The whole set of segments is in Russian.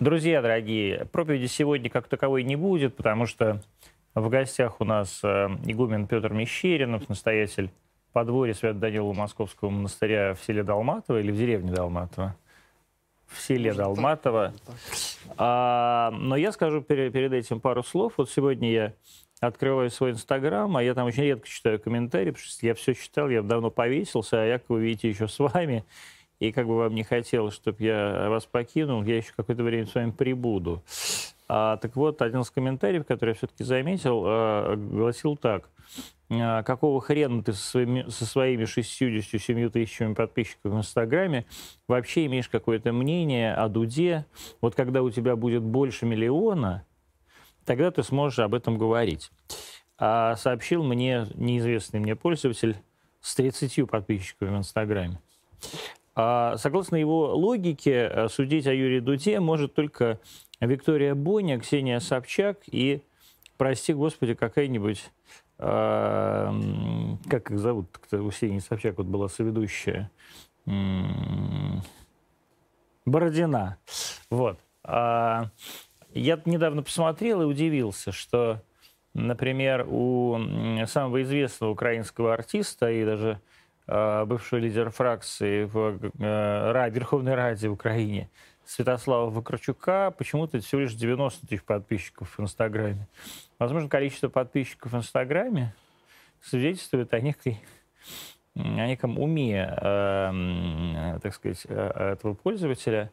Друзья дорогие, проповеди сегодня как таковой не будет, потому что в гостях у нас э, игумен Петр Мещеринов, настоятель подворья Свято-Данилова Московского монастыря в селе Долматово или в деревне Долматово? В селе Долматово. А, но я скажу перед, перед этим пару слов. Вот сегодня я открываю свой Инстаграм, а я там очень редко читаю комментарии, потому что я все читал, я давно повесился, а я, как вы видите, еще с вами. И как бы вам не хотелось, чтобы я вас покинул, я еще какое-то время с вами прибуду. А, так вот, один из комментариев, который я все-таки заметил, а, гласил так. А, какого хрена ты со своими, со своими 67 тысячами подписчиков в Инстаграме вообще имеешь какое-то мнение о Дуде? Вот когда у тебя будет больше миллиона, тогда ты сможешь об этом говорить. А сообщил мне неизвестный мне пользователь с 30 подписчиками в Инстаграме. А согласно его логике, э, судить о Юрии Дуде может только Виктория Боня, Ксения Собчак и, прости господи, какая-нибудь, э, как их зовут, у Ксении Собчак вот была соведущая, Бородина. Вот. А, я недавно посмотрел и удивился, что, например, у самого известного украинского артиста и даже бывшего лидера фракции в э, Верховной Раде в Украине Святослава Вакарчука почему-то всего лишь 90 тысяч подписчиков в Инстаграме. Возможно, количество подписчиков в Инстаграме свидетельствует о некой о неком уме, э, так сказать, э, этого пользователя,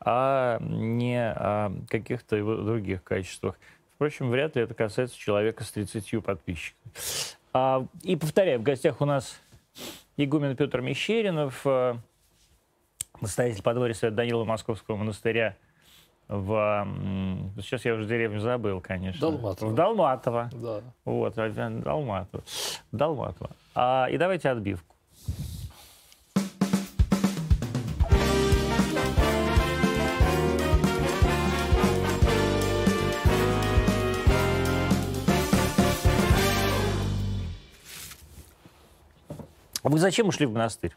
а не о каких-то его других качествах. Впрочем, вряд ли это касается человека с 30 подписчиками. А, и повторяю, в гостях у нас игумен Петр Мещеринов, э, настоятель подворья Свято Данила Московского монастыря в... Сейчас я уже деревню забыл, конечно. Долматово. В Долматово. Да. Вот, Долматово. Долматово. А, и давайте отбивку. А вы зачем ушли в монастырь?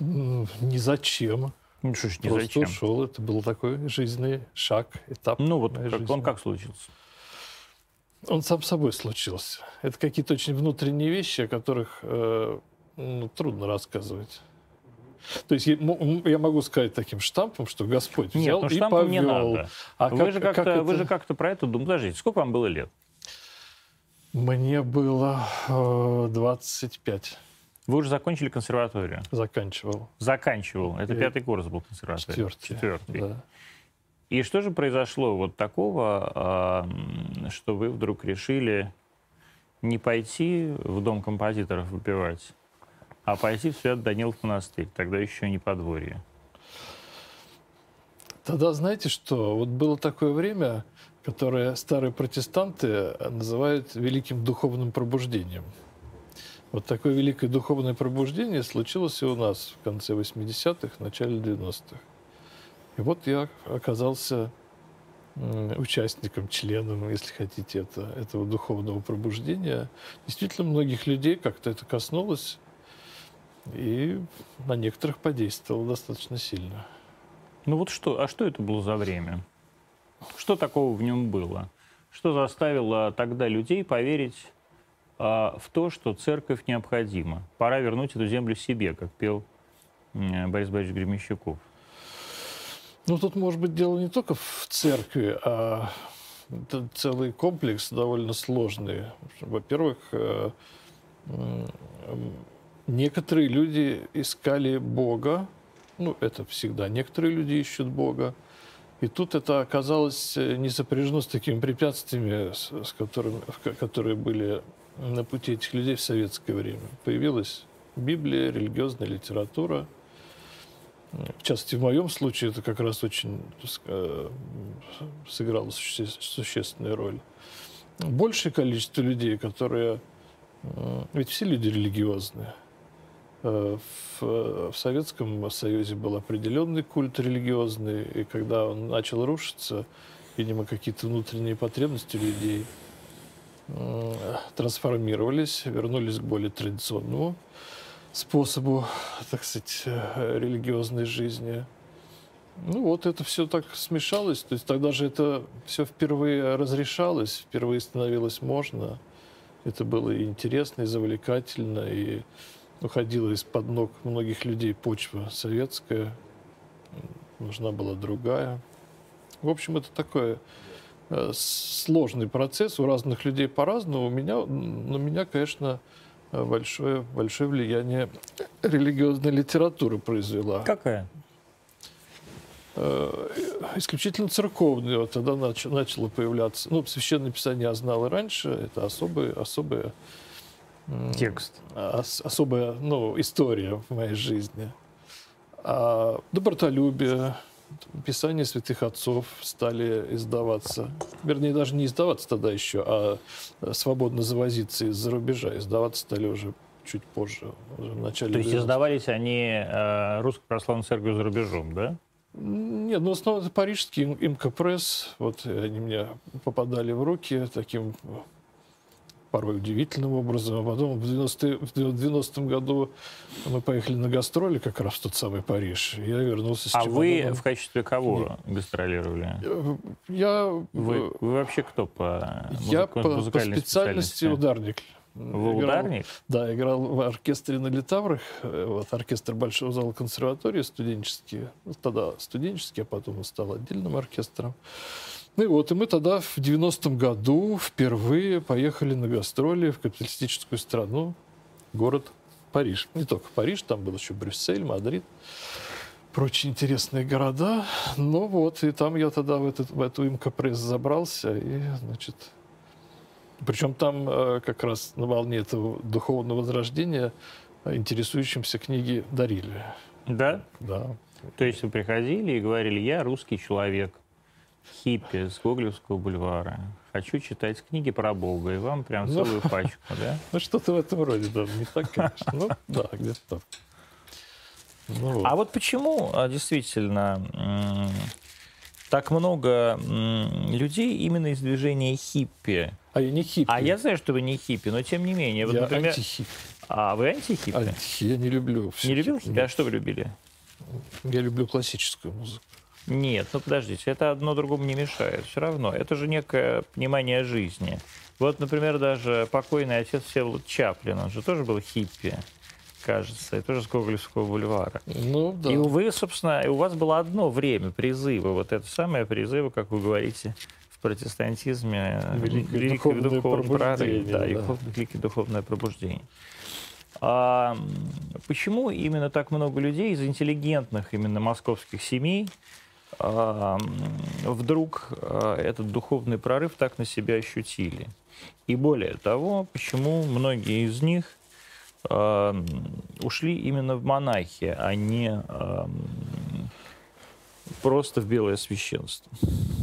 Ни зачем. Ну что ж, не Просто зачем? ушел. Это был такой жизненный шаг, этап. Ну вот как, он как случился? Он сам собой случился. Это какие-то очень внутренние вещи, о которых э, ну, трудно рассказывать. То есть я, я могу сказать таким штампом, что Господь взял Нет, ну, и повел. не надо. А вы, как, же как-то, как это... вы же как-то про это думаете. Подождите, сколько вам было лет? Мне было э, 25. Вы уже закончили консерваторию? Заканчивал. Заканчивал. Это и... пятый курс был консерватории? Четвертый. Четвертый. Да. И что же произошло вот такого, а, что вы вдруг решили не пойти в дом композиторов выпивать, а пойти в Свят Данилов монастырь, тогда еще не подворье? Тогда знаете что? Вот было такое время, которое старые протестанты называют великим духовным пробуждением. Вот такое великое духовное пробуждение случилось и у нас в конце 80-х, начале 90-х. И вот я оказался участником, членом, если хотите, это, этого духовного пробуждения. Действительно, многих людей как-то это коснулось и на некоторых подействовало достаточно сильно. Ну вот что, а что это было за время? Что такого в нем было? Что заставило тогда людей поверить а, в то, что церковь необходима? Пора вернуть эту землю себе, как пел Борис Борисович Гремещуков. Ну, тут, может быть, дело не только в церкви, а это целый комплекс довольно сложный. Во-первых, э, некоторые люди искали Бога, ну, это всегда, некоторые люди ищут Бога, и тут это оказалось э, не сопряжено с такими препятствиями, с, с которыми, которые были на пути этих людей в советское время. Появилась Библия, религиозная литература. В частности, в моем случае это как раз очень э, сыграло суще, существенную роль. Большее количество людей, которые... Ведь все люди религиозные. Э, в, в Советском Союзе был определенный культ религиозный, и когда он начал рушиться, видимо, какие-то внутренние потребности людей э, трансформировались, вернулись к более традиционному способу, так сказать, э, религиозной жизни. Ну вот это все так смешалось. То есть тогда же это все впервые разрешалось, впервые становилось можно. Это было и интересно, и завлекательно, и уходила из-под ног многих людей почва советская. Нужна была другая. В общем, это такой э, сложный процесс. У разных людей по-разному. У меня, на меня, конечно, большое, большое влияние религиозная литература произвела. Какая? Э, исключительно церковные. Вот тогда нач, начало появляться. Ну, священное писание я знал и раньше. Это особая, особая текст, ос, особая, ну, история в моей жизни. А добротолюбие, писания святых отцов стали издаваться. Вернее, даже не издаваться тогда еще, а свободно завозиться из-за рубежа. Издаваться стали уже чуть позже, уже в начале. То есть издавались они э, Русской Православной Церковью за рубежом, да? Нет, ну, основном это парижский МКПресс. Вот они мне попадали в руки таким порой удивительным образом. А потом в 90-м году мы поехали на гастроли как раз в тот самый Париж. Я вернулся с А вы в качестве кого Нет. гастролировали? Я... Вы, вы вообще кто по Я по, по специальности, специальности ударник. Вы ударник? да, играл в оркестре на Литаврах. Вот, оркестр Большого зала консерватории студенческий. Ну, тогда студенческий, а потом он стал отдельным оркестром. Ну и вот, и мы тогда в 90-м году впервые поехали на гастроли в капиталистическую страну, город Париж. Не только Париж, там был еще Брюссель, Мадрид, прочие интересные города. Ну вот, и там я тогда в, этот, в эту ИМКА-Пресс забрался, и, значит, причем там э, как раз на волне этого духовного возрождения интересующимся книги дарили. Да? Да. То есть вы приходили и говорили, я русский человек, хиппи с Гоголевского бульвара. Хочу читать книги про Бога, и вам прям ну, целую пачку, да? Ну, что-то в этом роде, да. Не так, конечно. Ну, да, где-то так. Ну, вот. А вот почему а, действительно так много людей именно из движения хиппи? А я не хиппи. А я знаю, что вы не хиппи, но тем не менее. Вот, я например... антихиппи. А вы антихиппи? Анти... Я не люблю. Не любил хиппи? А что вы любили? Я люблю классическую музыку. Нет, ну подождите, это одно другому не мешает. Все равно, это же некое понимание жизни. Вот, например, даже покойный отец Всеволод Чаплин, он же тоже был хиппи, кажется, и тоже с Гоголевского бульвара. Ну, да. И вы, собственно, у вас было одно время призыва, вот это самое призыва, как вы говорите, в протестантизме, великое, великое духовное, духовное пробуждение. Да, да. великое духовное пробуждение. А почему именно так много людей из интеллигентных именно московских семей вдруг а, этот духовный прорыв так на себя ощутили. И более того, почему многие из них ушли именно в монахи, а не просто в белое священство.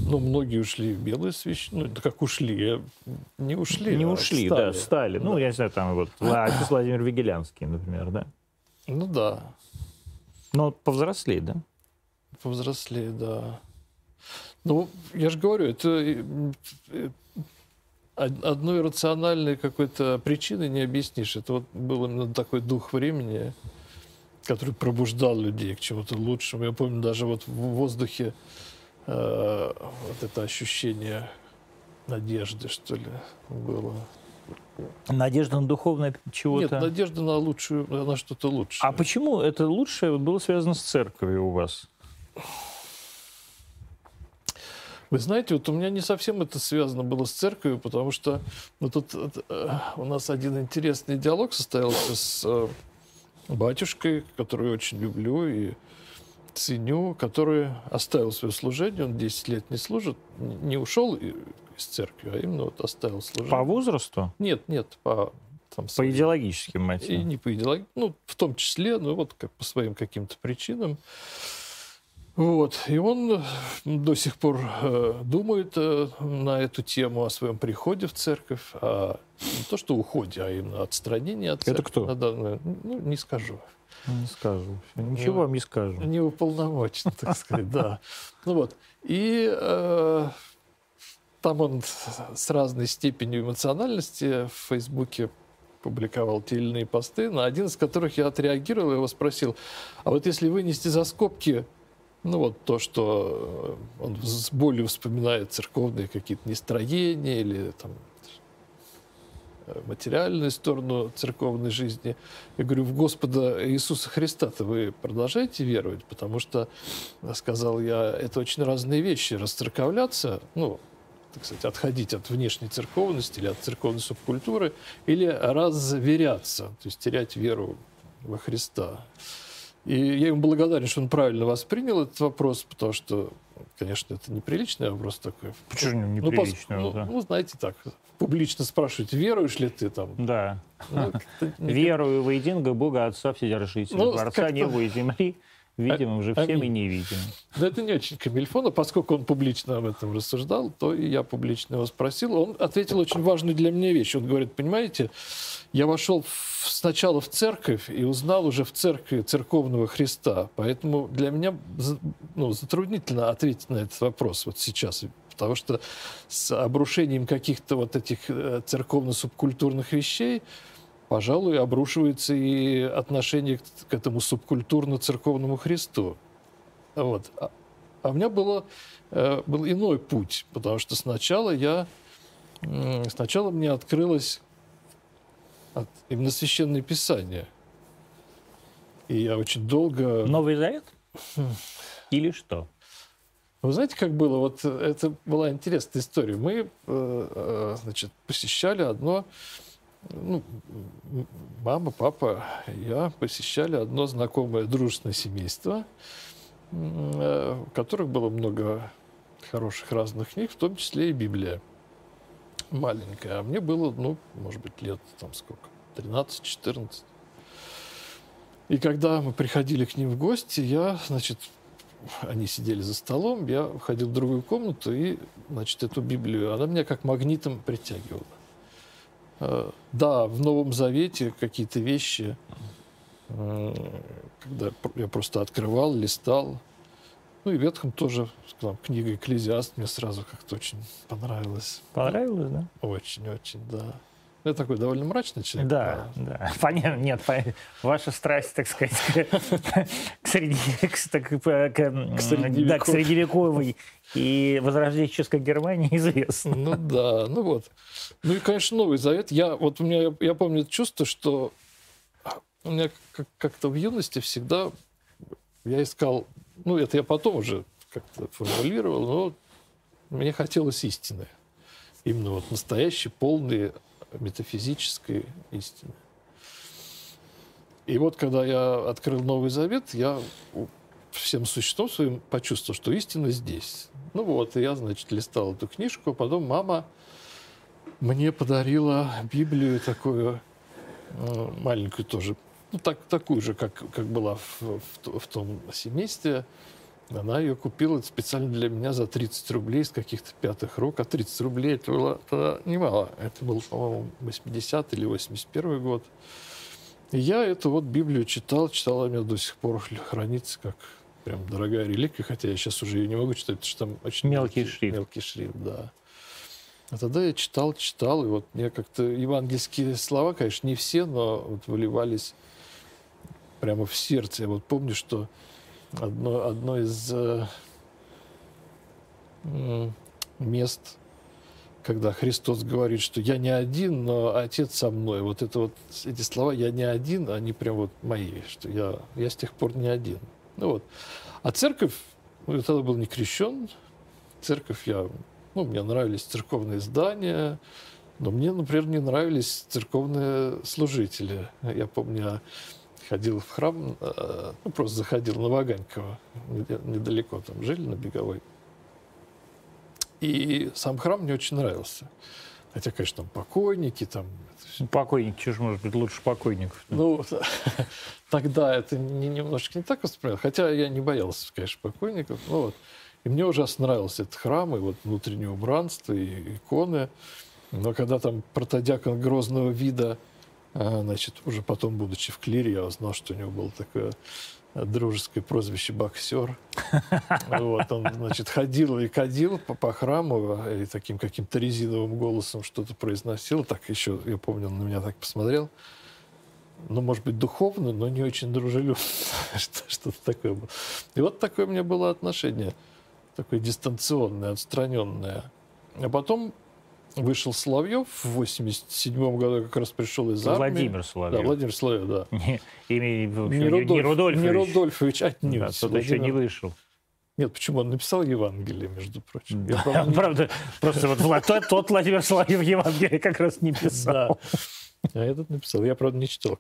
Ну, многие ушли в белое священство. Ну, это как ушли? Не ушли, Не а ушли, стали. да, стали. Ну, да. Ну, я не знаю, там вот Владимир Вигелянский, например, да? Ну, да. Но повзрослее, да? Повзрослее, да. Ну, я же говорю, это э, э, одной рациональной какой-то причины не объяснишь. Это вот был именно такой дух времени, который пробуждал людей к чему-то лучшему. Я помню, даже вот в воздухе э, вот это ощущение надежды, что ли, было. Надежда на духовное чего-то? Нет, надежда на лучшую, на что-то лучшее. А почему это лучшее было связано с церковью у вас? Вы знаете, вот у меня не совсем это связано было с церковью, потому что ну, тут э, у нас один интересный диалог состоялся с э, батюшкой, которую очень люблю и ценю, который оставил свое служение, он 10 лет не служит, не ушел из церкви, а именно вот оставил служение. По возрасту? Нет, нет, по там, по своим, идеологическим мотивам. И не по идеологии, ну, в том числе, ну, вот как по своим каким-то причинам. Вот. И он до сих пор э, думает э, на эту тему о своем приходе в церковь, а не то, что уходе, а именно отстранении от церкви. Это кто? Данную, ну, не скажу. Не скажу. Ничего не, вам не скажу. Не уполномочен, так сказать, да. Ну вот. И э, там он с разной степенью эмоциональности в Фейсбуке публиковал те или иные посты, на один из которых я отреагировал и его спросил, а вот если вынести за скобки Ну вот то, что э, он с болью вспоминает церковные какие-то нестроения или там э, материальную сторону церковной жизни. Я говорю, в Господа Иисуса Христа-то вы продолжаете веровать? Потому что, сказал я, это очень разные вещи. Расцерковляться, ну, так сказать, отходить от внешней церковности или от церковной субкультуры, или разверяться, то есть терять веру во Христа. И я ему благодарен, что он правильно воспринял этот вопрос, потому что, конечно, это неприличный вопрос такой. Почему неприличный? Ну, ну, ну, знаете, так, публично спрашивать, веруешь ли ты там? Да. Ну, Верую в единого Бога Отца Вседержителя, ну, Творца неба и земли, видимым же всем и невидимым. Да это не очень Камильфона, поскольку он публично об этом рассуждал, то и я публично его спросил. Он ответил очень важную для меня вещь. Он говорит, понимаете, я вошел в, сначала в церковь и узнал уже в церкви церковного Христа. Поэтому для меня ну, затруднительно ответить на этот вопрос вот сейчас. Потому что с обрушением каких-то вот этих э, церковно-субкультурных вещей пожалуй, обрушивается и отношение к, к этому субкультурно-церковному Христу. Вот. А, а у меня было, э, был иной путь, потому что сначала я, э, сначала мне открылось от, именно Священное Писание. И я очень долго... Новый Завет? Или что? Вы знаете, как было? Вот это была интересная история. Мы, э, э, значит, посещали одно ну, мама, папа, я посещали одно знакомое дружественное семейство, э, в которых было много хороших разных книг, в том числе и Библия маленькая. А мне было, ну, может быть, лет там сколько, 13-14. И когда мы приходили к ним в гости, я, значит, они сидели за столом, я входил в другую комнату и, значит, эту Библию, она меня как магнитом притягивала. Да, в Новом Завете какие-то вещи, э, когда я просто открывал, листал. Ну и в Ветхом тоже, там, книга «Экклезиаст» мне сразу как-то очень понравилась. Понравилось, да? Очень-очень, да. Я такой довольно мрачный человек. Да, да. Понятно, нет, ваша страсть, так сказать, к, среди, к, к, к. Да, к средневековой и возрожденческой Германии известна. Ну да, ну вот. Ну и, конечно, Новый Завет. Я, вот у меня, я, помню чувство, что у меня как-то в юности всегда я искал, ну это я потом уже как-то формулировал, но мне хотелось истины. Именно вот настоящей, полной метафизической истины. И вот когда я открыл Новый Завет, я всем существом своим почувствовал, что истина здесь. Ну вот, и я, значит, листал эту книжку, а потом мама мне подарила Библию такую э, маленькую тоже, ну так, такую же, как, как была в, в, в том семействе. Она ее купила специально для меня за 30 рублей с каких-то пятых рук. А 30 рублей это было тогда немало. Это был, по-моему, 80 или 81 год. И я эту вот Библию читал, читала, у меня до сих пор хранится как прям дорогая реликвия, хотя я сейчас уже ее не могу читать, потому что там очень мелкий, мелкий шрифт. Мелкий шрифт, да. А тогда я читал, читал, и вот мне как-то евангельские слова, конечно, не все, но вот выливались прямо в сердце. Я вот помню, что одно, одно из э, мест, когда Христос говорит, что я не один, но Отец со мной. Вот это вот эти слова «я не один», они прям вот мои, что я, я с тех пор не один. Ну вот. А церковь, ну, я тогда был не крещен, церковь я, ну, мне нравились церковные здания, но мне, например, не нравились церковные служители. Я помню, я ходил в храм, э, ну, просто заходил на Ваганькова, недалеко там жили, на Беговой. И сам храм мне очень нравился. Хотя, конечно, там покойники, там... Ну, покойник, что же может быть лучше покойников? Ну, тогда это не, немножко не так воспринял. Хотя я не боялся, конечно, покойников. Ну, вот. И мне ужасно нравился этот храм, и вот внутреннее убранство, и иконы. Но когда там протодиакон грозного вида значит, уже потом, будучи в клире, я узнал, что у него было такое дружеское прозвище «боксер». Вот, он, значит, ходил и кадил по, по храму и таким каким-то резиновым голосом что-то произносил. Так еще, я помню, он на меня так посмотрел. ну, может быть, духовно, но не очень дружелюбно. Что-то такое было. И вот такое у меня было отношение, такое дистанционное, отстраненное. А потом вышел Соловьев в 87 году, как раз пришел из армии. Владимир Соловьев. Да, Владимир Соловьев, да. Не, имя, не, Рудольф, не Рудольфович. Не Рудольфович, отнюдь. Да, тот еще не вышел. Нет, почему? Он написал Евангелие, между прочим. Да, правда, правда, просто вот тот, тот Владимир Соловьев Евангелие как раз не писал. Да. А этот написал. Я, правда, не читал.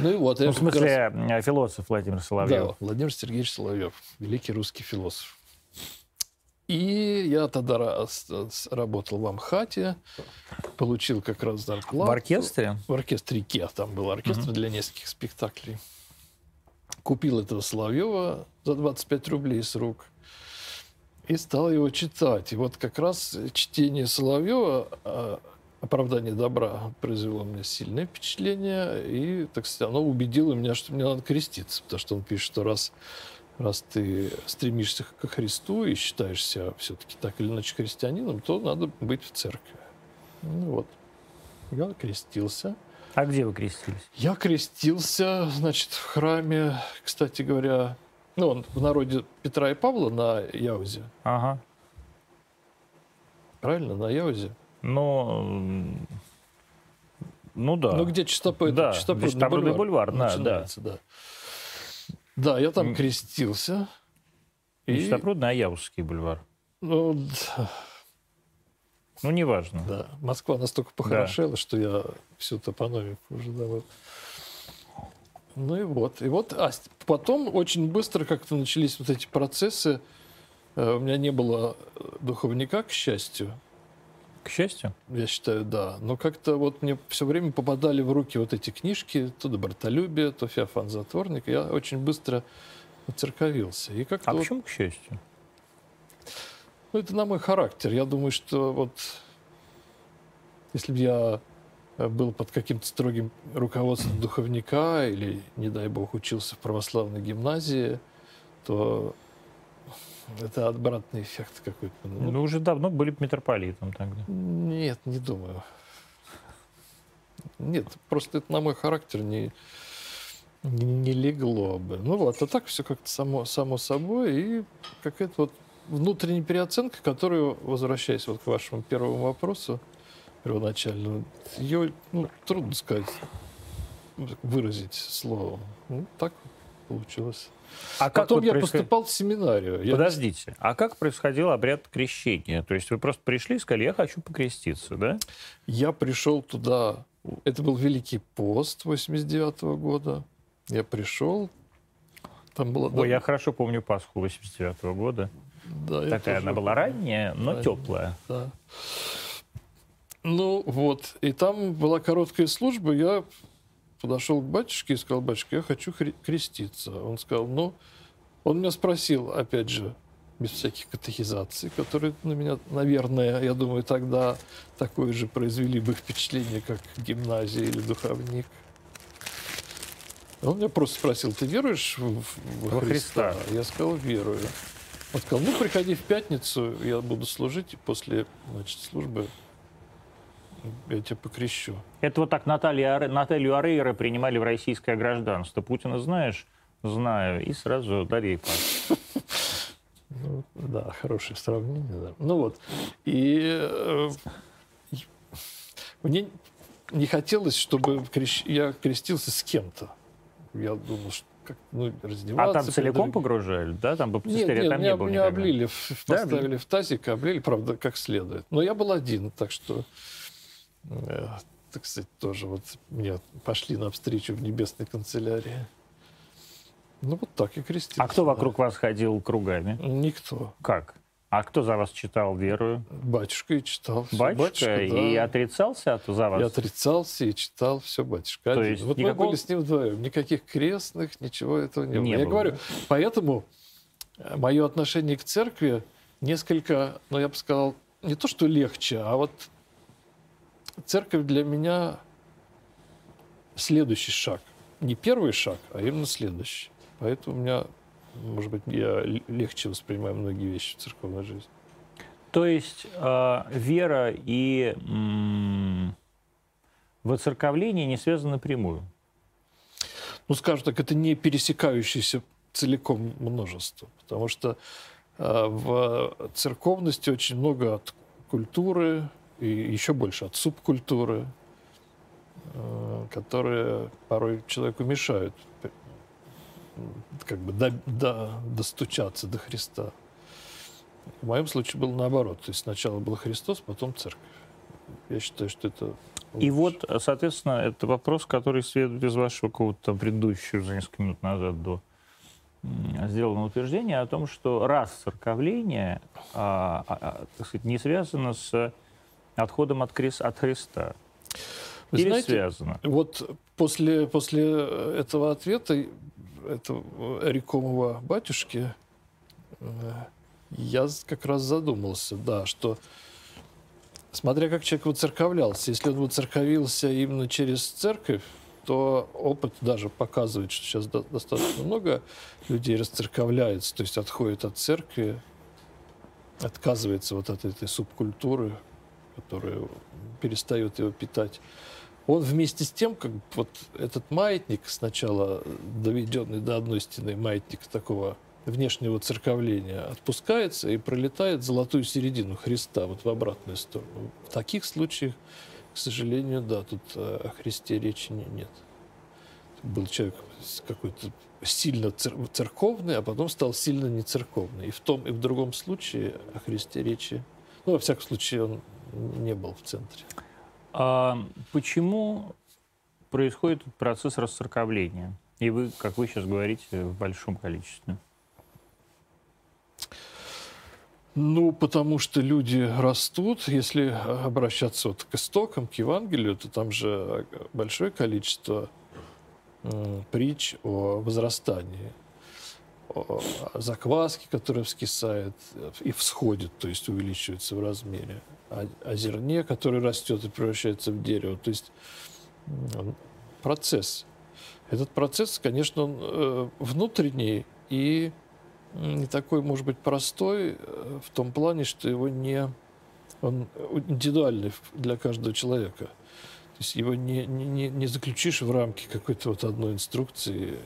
Ну и вот. Ну, в смысле, раз... Э, философ Владимир Соловьев. Да, Владимир Сергеевич Соловьев, великий русский философ. И я тогда работал в Амхате, получил как раз зарплату. В оркестре? В оркестрике. Там был оркестр угу. для нескольких спектаклей. Купил этого Соловьева за 25 рублей с рук и стал его читать. И вот как раз чтение Соловьева а, «Оправдание добра» произвело мне сильное впечатление, и, так сказать, оно убедило меня, что мне надо креститься, потому что он пишет, что раз раз ты стремишься ко Христу и считаешься все-таки так или иначе христианином, то надо быть в церкви. Ну вот. Я крестился. А где вы крестились? Я крестился, значит, в храме, кстати говоря, ну, он в народе Петра и Павла на Яузе. Ага. Правильно, на Яузе? Ну, ну да. Ну, где чистопад, да, чистопадный бульвар, бульвар да, начинается, да. да. Да, я там крестился. И... Нечистопрудный, а Яузский бульвар. Ну, да. Ну, неважно. Да. Москва настолько похорошела, да. что я всю топономику уже давал. Ну и вот. И вот а потом очень быстро как-то начались вот эти процессы. Э, у меня не было духовника, к счастью. К счастью? Я считаю, да. Но как-то вот мне все время попадали в руки вот эти книжки, то «Добротолюбие», то «Феофан Затворник». Я очень быстро оцерковился. И как а вот... почему к счастью? Ну, это на мой характер. Я думаю, что вот если бы я был под каким-то строгим руководством духовника или, не дай бог, учился в православной гимназии, то это обратный эффект какой-то. Ну, ну, уже давно были бы митрополитом тогда. Нет, не думаю. Нет, просто это на мой характер не, не, не легло бы. Ну вот, а так все как-то само, само собой. И какая-то вот внутренняя переоценка, которую, возвращаясь вот к вашему первому вопросу, первоначально, ее ну, трудно сказать, выразить словом. Ну, так получилось. А Потом вот я происход... поступал в семинарию. Подождите, а как происходил обряд крещения? То есть вы просто пришли и сказали, я хочу покреститься, да? Я пришел туда, это был Великий пост 89 -го года. Я пришел, там было... Ой, я хорошо помню Пасху 89 -го года. Да, Такая она была ранняя, но ранняя, теплая. Да. Ну вот, и там была короткая служба, я подошел к батюшке и сказал, батюшка, я хочу креститься. Он сказал, ну, он меня спросил, опять же, без всяких катехизаций, которые на меня, наверное, я думаю, тогда такое же произвели бы впечатление, как гимназия или духовник. Он меня просто спросил, ты веруешь в, в Христа? Христа? Я сказал, верую. Он сказал, ну, приходи в пятницу, я буду служить, и после значит, службы я тебя покрещу. Это вот так Наталья, Наталью Арейра принимали в российское гражданство. Путина знаешь? Знаю. И сразу пас. Ну, да, хорошее сравнение. Да. Ну вот. И э, мне не хотелось, чтобы крещ... я крестился с кем-то. Я думал, что как, ну, раздеваться. А там целиком перед... погружали, да? Там баптистерия нет, там меня, не было Меня облили, поставили да, в тазик, облили, правда, как следует. Но я был один, так что так сказать, тоже вот мне пошли навстречу в небесной канцелярии. Ну, вот так и крестился. А кто вокруг вас ходил кругами? Никто. Как? А кто за вас читал веру? Батюшка и читал. Батюшка, батюшка и да. отрицался от за вас? И отрицался, и читал все батюшка. То один. есть вот никакого... мы были с ним вдвоем. Никаких крестных, ничего этого не, не было. Я говорю, поэтому э, мое отношение к церкви несколько, ну, я бы сказал, не то, что легче, а вот церковь для меня следующий шаг. Не первый шаг, а именно следующий. Поэтому у меня, может быть, я легче воспринимаю многие вещи в церковной жизни. То есть э, вера и м- воцерковление не связано напрямую. Ну, скажем так, это не пересекающееся целиком множество, потому что э, в церковности очень много от культуры и еще больше от субкультуры, э, которые порой человеку мешают как бы до, до, достучаться до Христа. В моем случае было наоборот. То есть сначала был Христос, потом церковь. Я считаю, что это лучше. И вот, соответственно, это вопрос, который следует из вашего какого-то предыдущего за несколько минут назад до сделано утверждение о том, что раз церковление а, а, а, так сказать, не связано с отходом от, крест, от Христа. Вы Или знаете, связано? Вот после, после этого ответа этого рекомого батюшки э, я как раз задумался, да, что смотря как человек воцерковлялся, если он воцерковился именно через церковь, то опыт даже показывает, что сейчас достаточно много людей расцерковляется, то есть отходит от церкви, отказывается вот от этой субкультуры, которая перестает его питать. Он вместе с тем, как вот этот маятник, сначала доведенный до одной стены маятник такого внешнего церковления, отпускается и пролетает золотую середину Христа, вот в обратную сторону. В таких случаях к сожалению, да, тут э, о Христе речи нет. Был человек какой-то сильно церковный, а потом стал сильно не церковный. И в том, и в другом случае о Христе речи, ну, во всяком случае, он не был в центре. А почему происходит процесс расцерковления? И вы, как вы сейчас говорите, в большом количестве. Ну, потому что люди растут. Если обращаться вот к истокам, к Евангелию, то там же большое количество притч о возрастании, о закваске, которая вскисает и всходит, то есть увеличивается в размере, о, о зерне, который растет и превращается в дерево. То есть процесс. Этот процесс, конечно, он э, внутренний и не такой, может быть, простой э, в том плане, что его не... Он индивидуальный для каждого человека. То есть его не, не, не заключишь в рамки какой-то вот одной инструкции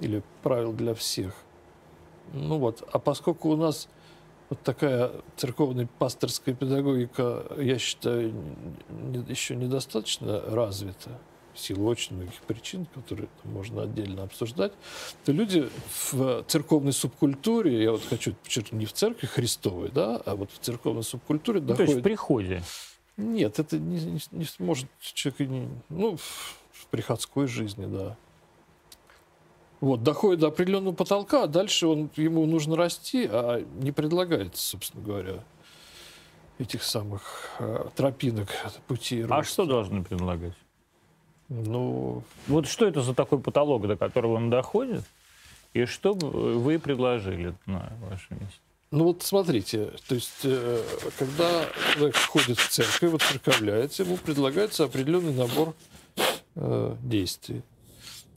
или правил для всех. Ну вот, а поскольку у нас вот такая церковная пасторская педагогика, я считаю, еще недостаточно развита, в силу очень многих причин, которые можно отдельно обсуждать, то люди в церковной субкультуре, я вот хочу подчеркнуть, не в церкви Христовой, да, а вот в церковной субкультуре ну, доходит... То есть в приходе? Нет, это не, не, не может человек, не, ну, в приходской жизни, да. Вот, доходит до определенного потолка, а дальше он, ему нужно расти, а не предлагается, собственно говоря, этих самых э, тропинок, пути роста. А что должны предлагать? Ну, вот что это за такой потолок, до которого он доходит? И что бы вы предложили на вашем месте? Ну вот смотрите, то есть, э, когда человек входит в церковь, вот церковляется, ему предлагается определенный набор э, действий,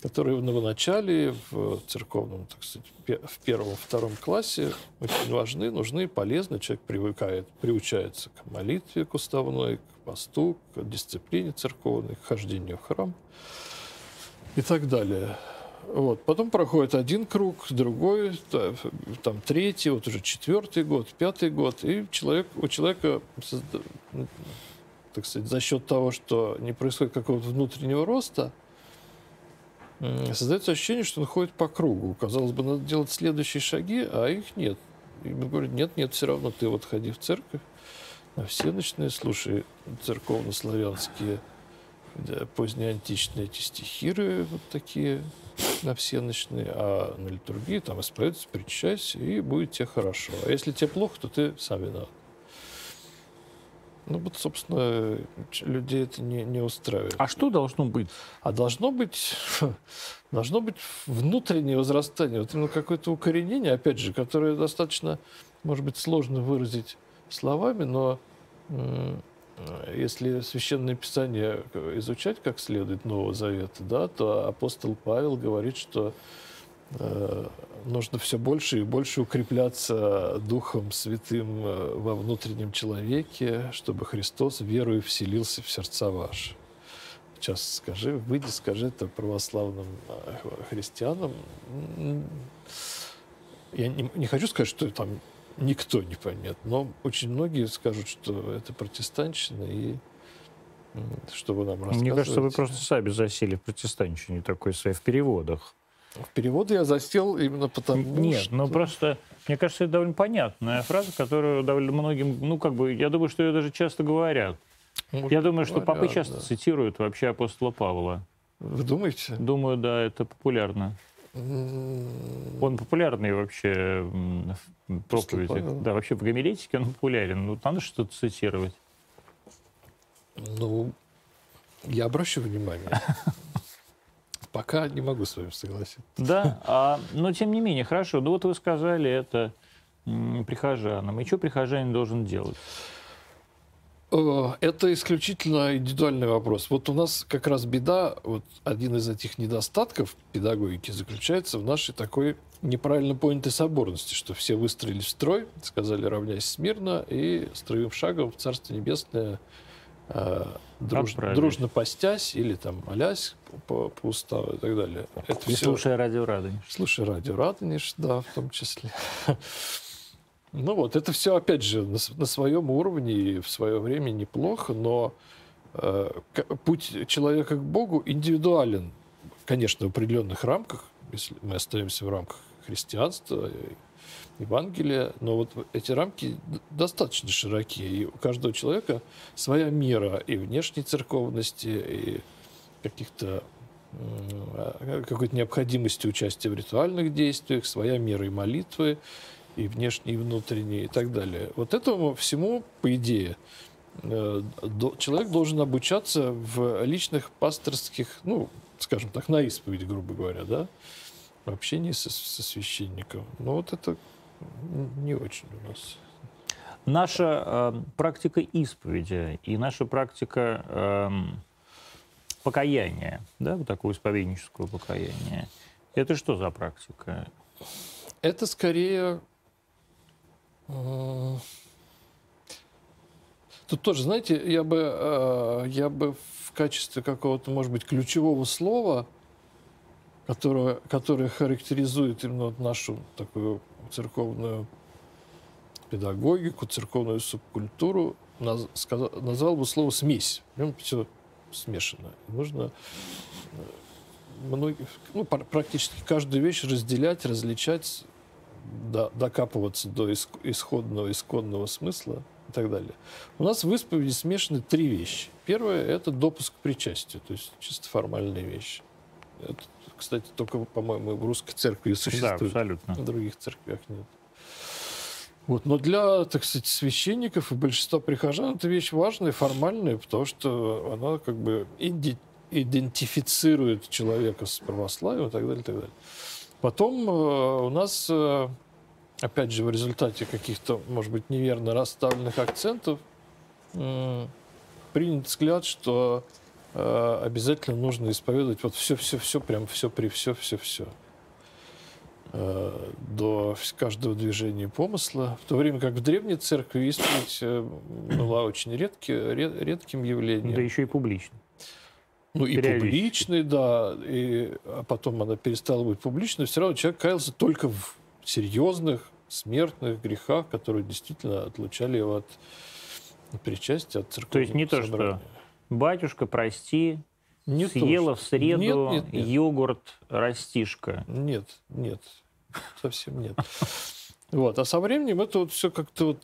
которые в новоначале, в церковном, так сказать, в первом-втором классе очень важны, нужны, полезны. Человек привыкает, приучается к молитве, к уставной, к посту, к дисциплине церковной, к хождению в храм и так далее. Вот. Потом проходит один круг, другой, там третий, вот уже четвертый год, пятый год, и человек, у человека, так сказать, за счет того, что не происходит какого-то внутреннего роста, создается ощущение, что он ходит по кругу. Казалось бы, надо делать следующие шаги, а их нет. И мы говорим, нет, нет, все равно ты вот ходи в церковь, а все ночные слушай церковно-славянские да, позднеантичные эти стихиры вот такие на все ночные, а на литургии там исповедуйся, причащайся, и будет тебе хорошо. А если тебе плохо, то ты сам виноват. Ну вот, собственно, людей это не, не устраивает. А что должно быть? А должно быть, должно быть внутреннее возрастание, вот именно какое-то укоренение, опять же, которое достаточно, может быть, сложно выразить словами, но если Священное Писание изучать как следует Нового Завета, да, то апостол Павел говорит, что нужно все больше и больше укрепляться Духом Святым э, во внутреннем человеке, чтобы Христос верою вселился в сердца ваши. сейчас скажи, выйди, скажи это православным э, христианам. Я не, не хочу сказать, что там никто не поймет, но очень многие скажут, что это протестантщина и что вы нам рассказываете. Мне кажется, вы просто сами засели в протестантщине такой своей в переводах. В переводы я засел именно потому, Нет, что... ну просто, мне кажется, это довольно понятная фраза, которую довольно многим, ну как бы, я думаю, что ее даже часто говорят. Может, я думаю, что папы часто да. цитируют вообще апостола Павла. Вы думаете? Думаю, да, это популярно. Он популярный вообще в проповедях. Да, вообще в гомилетике он популярен. Ну, надо что-то цитировать. Ну, я обращу внимание. Пока не могу с вами согласиться. Да, а, но тем не менее, хорошо. Ну вот вы сказали это прихожанам. И что прихожанин должен делать? Э, это исключительно индивидуальный вопрос. Вот у нас как раз беда, вот один из этих недостатков педагогики заключается в нашей такой неправильно понятой соборности, что все выстроились в строй, сказали равняйсь смирно, и строим шагом в Царство Небесное э, друж, дружно постясь или там молясь по, по уставу и так далее. Это и все... слушая радио Радонеж. Слушая радио Радонеж, да, в том числе. Ну вот, это все, опять же, на, на своем уровне и в свое время неплохо, но э, путь человека к Богу индивидуален, конечно, в определенных рамках, если мы остаемся в рамках христианства, Евангелия, но вот эти рамки достаточно широкие, и у каждого человека своя мера и внешней церковности, и каких-то э, какой-то необходимости участия в ритуальных действиях, своя мера и молитвы, и внешние, и внутренние, и так далее. Вот этому всему, по идее, э, человек должен обучаться в личных пасторских, ну, скажем так, на исповеди, грубо говоря, да, в общении со, со священником. Но вот это не очень у нас. Наша э, практика исповеди и наша практика э, покаяния, да, вот такое исповедническое покаяние, это что за практика? Это скорее Тут тоже, знаете, я бы, э, я бы в качестве какого-то, может быть, ключевого слова, которое, которое характеризует именно вот нашу такую церковную педагогику, церковную субкультуру, назвал бы слово «смесь». В нем все смешано. Нужно э, многие, ну, практически каждую вещь разделять, различать, до, докапываться до исходного, исходного смысла и так далее. У нас в исповеди смешаны три вещи. Первое – это допуск к причастию, то есть чисто формальные вещи. Это, кстати, только, по-моему, в русской церкви существует. Да, абсолютно. В других церквях нет. Вот. Но для, так сказать, священников и большинства прихожан это вещь важная, формальная, потому что она как бы идентифицирует человека с православием и так далее, и так далее. Потом э, у нас, э, опять же, в результате каких-то, может быть, неверно расставленных акцентов, э, принят взгляд, что э, обязательно нужно исповедовать вот все-все-все, прям все при все-все-все э, до каждого движения помысла, в то время как в древней церкви исповедь э, была очень редки, ред, редким явлением. Да еще и публично. Ну и публичный, да, и, а потом она перестала быть публичной, все равно человек каялся только в серьезных смертных грехах, которые действительно отлучали его от причастия, от церковного То есть не собрания. то, что «батюшка, прости, не съела то, в среду нет, нет, нет. йогурт растишка». Нет, нет, совсем нет. Вот. А со временем это вот все как-то вот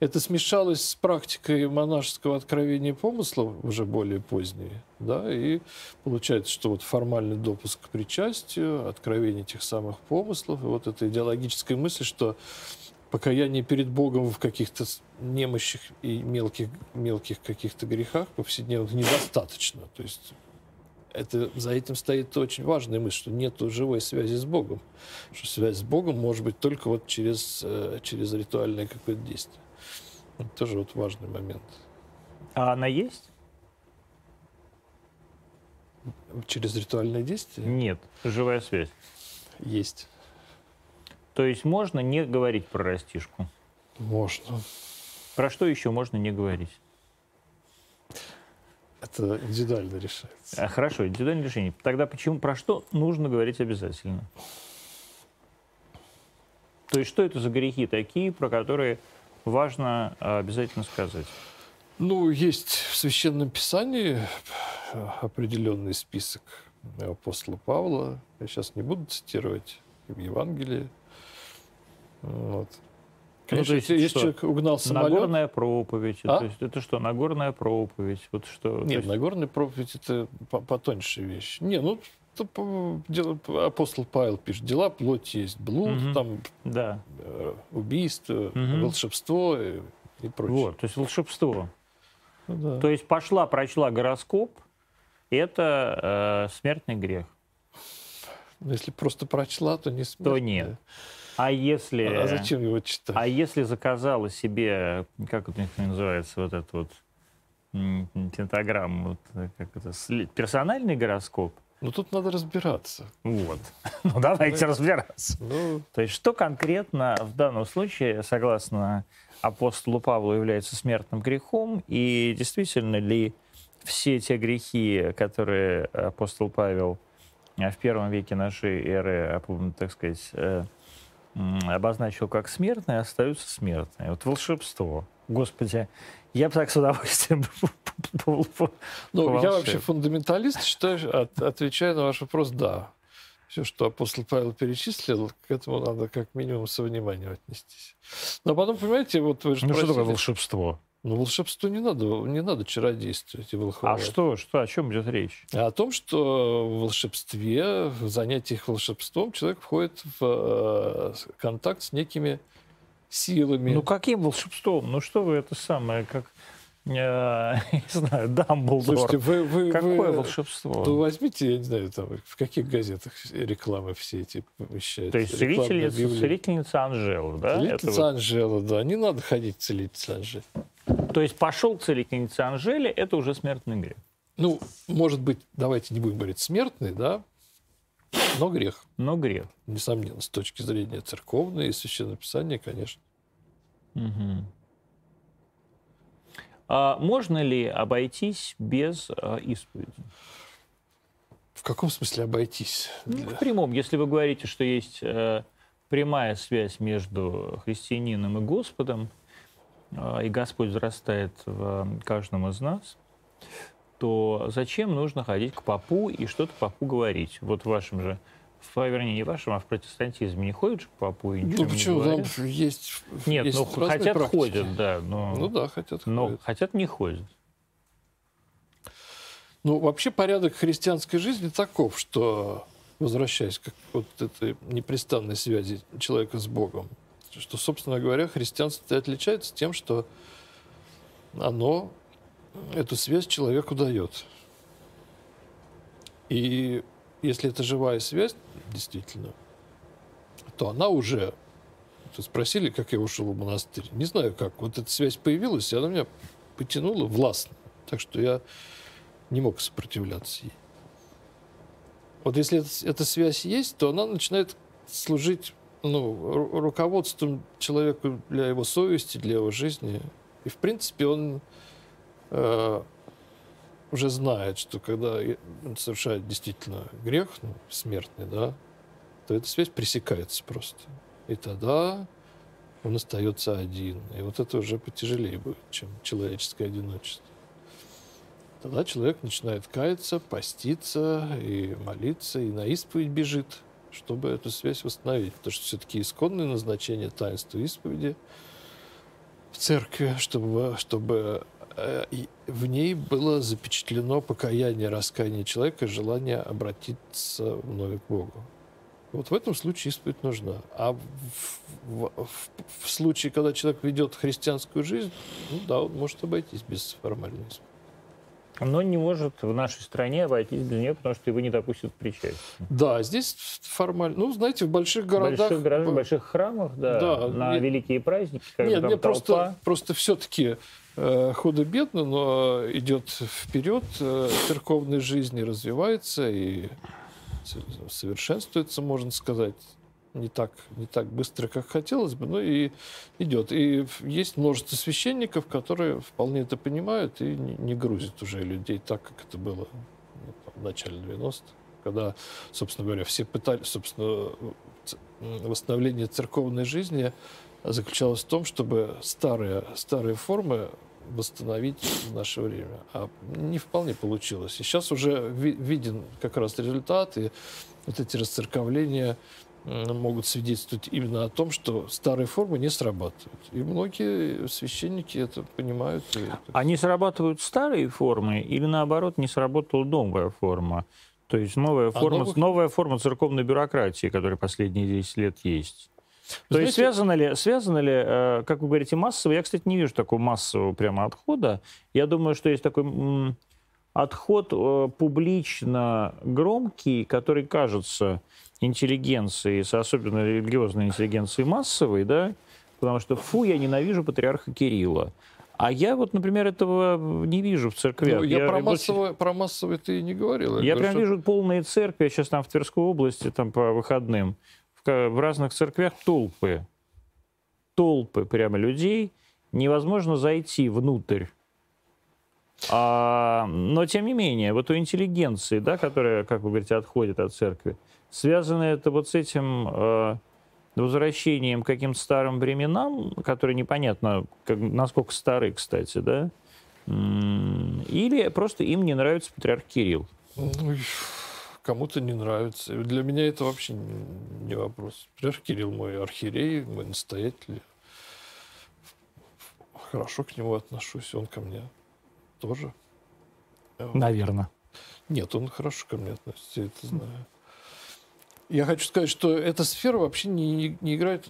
это смешалось с практикой монашеского откровения помысла, уже более поздние, да, и получается, что вот формальный допуск к причастию, откровение тех самых помыслов, и вот эта идеологическая мысль, что покаяние перед Богом в каких-то немощах и мелких, мелких каких-то грехах повседневных недостаточно. То есть это, за этим стоит очень важная мысль, что нет живой связи с Богом. Что связь с Богом может быть только вот через, э, через ритуальное какое-то действие. Это тоже вот важный момент. А она есть? Через ритуальное действие? Нет, живая связь. Есть. То есть можно не говорить про растишку? Можно. Про что еще можно не говорить? Это индивидуально решается. А, Хорошо, индивидуальное решение. Тогда почему, про что нужно говорить обязательно? То есть что это за грехи такие, про которые важно а, обязательно сказать? Ну, есть в Священном Писании э, определенный список апостола Павла. Я сейчас не буду цитировать в Евангелии. Вот. Конечно, Ну, есть если что? человек угнал самолет... Нагорная проповедь. А? То есть это что, Нагорная проповедь? Вот что? то Нет, есть- Нагорная проповедь это по- потоньше вещь. Не, ну апостол Павел пишет, дела плоти есть, блуд, Мгм. там Да. э, убийство, Мгм. волшебство и, и прочее. Вот, то есть волшебство. Ну да. То есть пошла, прочла гороскоп, это э, смертный грех. Но если просто прочла, то не То смертная. нет. А если... А зачем его читать? А если заказала себе, как это называется, вот этот вот пентаграмму, вот, э, как это, персональный гороскоп? Ну тут надо разбираться. Вот. Ну, давайте разбираться. Ну, То есть, что конкретно в данном случае, согласно апостолу Павлу, является смертным грехом? И действительно ли все те грехи, которые апостол Павел э, в первом веке нашей эры, э, так сказать, обозначил как смертные, остаются смертные? Вот волшебство. Господи, я бы так с удовольствием был ну я вообще фундаменталист, считаю, от- отвечая на ваш вопрос, да. Все, что апостол Павел перечислил, к этому надо как минимум со вниманием отнестись. Но потом, понимаете, вот вы же Ну, что такое волшебство? Ну, волшебству не надо, не надо чародействовать и А волхвовать. что, что, о чем идет речь? А о том, что в волшебстве, в занятиях волшебством человек входит в э, контакт с некими силами. Ну, каким волшебством? Ну, что вы это самое, как, не знаю, Дамблдор. Слушайте, вы, вы, Какое вы- волшебство? Ну, возьмите, я не знаю, там, в каких газетах рекламы все эти помещают. То есть целительница, целительница Анжела, да? Это Целительница вот- Анжела, да. Не надо ходить целительница Анжеле. То есть пошел к целительнице Анжеле, это уже смертный грех. Ну, может быть, давайте не будем говорить смертный, да, но грех. Но грех. Несомненно, с точки зрения церковной и священного писания, конечно. Мгм. А можно ли обойтись без а, исповеди? В каком смысле обойтись? Ну, в прямом, если вы говорите, что есть э, прямая связь между христианином и Господом, э, и Господь взрастает в каждом из нас, то зачем нужно ходить к попу и что-то попу говорить? Вот в вашем же, вернее, не вашем, а в протестантизме не ходят же к попу и ничего Ну, почему? не Там говорят? есть Нет, есть ну хотят практики. ходят, да, но, Ну да, хотят но ходят. хотят не ходят. Ну, вообще порядок христианской жизни таков, что, возвращаясь к вот этой непрестанной связи человека с Богом, что, собственно говоря, христианство отличается тем, что оно эту связь человеку дает. И если это живая связь, действительно, то она уже... Спросили, как я ушел в монастырь. Не знаю как. Вот эта связь появилась, и она меня потянула властно. Так что я не мог сопротивляться ей. Вот если эта, эта связь есть, то она начинает служить ну, ру- руководством человеку для его совести, для его жизни. И, в принципе, он э, уже знает, что когда он совершает действительно грех, ну, смертный, да, то эта связь пресекается просто. И тогда он остается один. И вот это уже потяжелее будет, чем человеческое одиночество. Тогда человек начинает каяться, поститься и молиться, и на исповедь бежит, чтобы эту связь восстановить. Потому что все-таки исконное назначение таинства исповеди в церкви, чтобы, чтобы и в ней было запечатлено покаяние, раскаяние человека, желание обратиться вновь к Богу. Вот в этом случае исповедь нужна. А в, в- в- в случае, когда человек ведет христианскую жизнь, ну да, он может обойтись без формальной исповеди. Но не может в нашей стране обойтись без нее, потому что его не допустят в причастие. Да, здесь формально. Ну, знаете, в больших В городах... больших городах, в больших храмах, да, Да, на и- великие праздники, когда Нет, там мне просто, толпа. просто все-таки э, худо-бедно, но идет вперед, э, церковная жизнь и развивается, и совершенствуется, можно сказать. не так, не так быстро, как хотелось бы, но и идет. И есть множество священников, которые вполне это понимают и не, грузят уже людей так, как это было ну, в начале 90-х, когда, собственно говоря, все пытались, собственно, восстановление церковной жизни заключалось в том, чтобы старые, старые формы восстановить в наше время. А не вполне получилось. И сейчас уже виден как раз результат, и вот эти расцерковления могут свидетельствовать именно о том, что старые формы не срабатывают. И многие священники это понимают. Они срабатывают старые формы или наоборот не сработала новая форма? То есть новая а форма, новых... новая форма церковной бюрократии, которая последние 10 лет есть. То Знаете... есть связано ли, связано ли, э, как вы говорите, массово? Я, кстати, не вижу такого массового прямо отхода. Я думаю, что есть такой отход э, публично громкий, который кажется интеллигенции, особенно религиозной интеллигенции массовой, да, потому что фу, я ненавижу патриарха Кирилла. А я вот, например, этого не вижу в церквях. Ну, я, я про, массовое, про массовое ты не говорил. Я, я прям что... вижу полные церкви, я сейчас там в Тверской области, там по выходным, в, в разных церквях толпы. Толпы прямо людей. Невозможно зайти внутрь. А, но, тем не менее, вот у интеллигенции, да, которая, как вы говорите, отходит от церкви, связано это вот с этим э, возвращением к каким-то старым временам, которые непонятно, как, насколько стары, кстати, да? Или просто им не нравится патриарх Кирилл? Кому-то не нравится. Для меня это вообще не вопрос. Патриарх Кирилл мой архиерей, мой настоятель. Хорошо к нему отношусь, он ко мне тоже. Наверное. Нет, он хорошо ко мне относится, я это знаю. Я хочу сказать, что эта сфера вообще не, не играет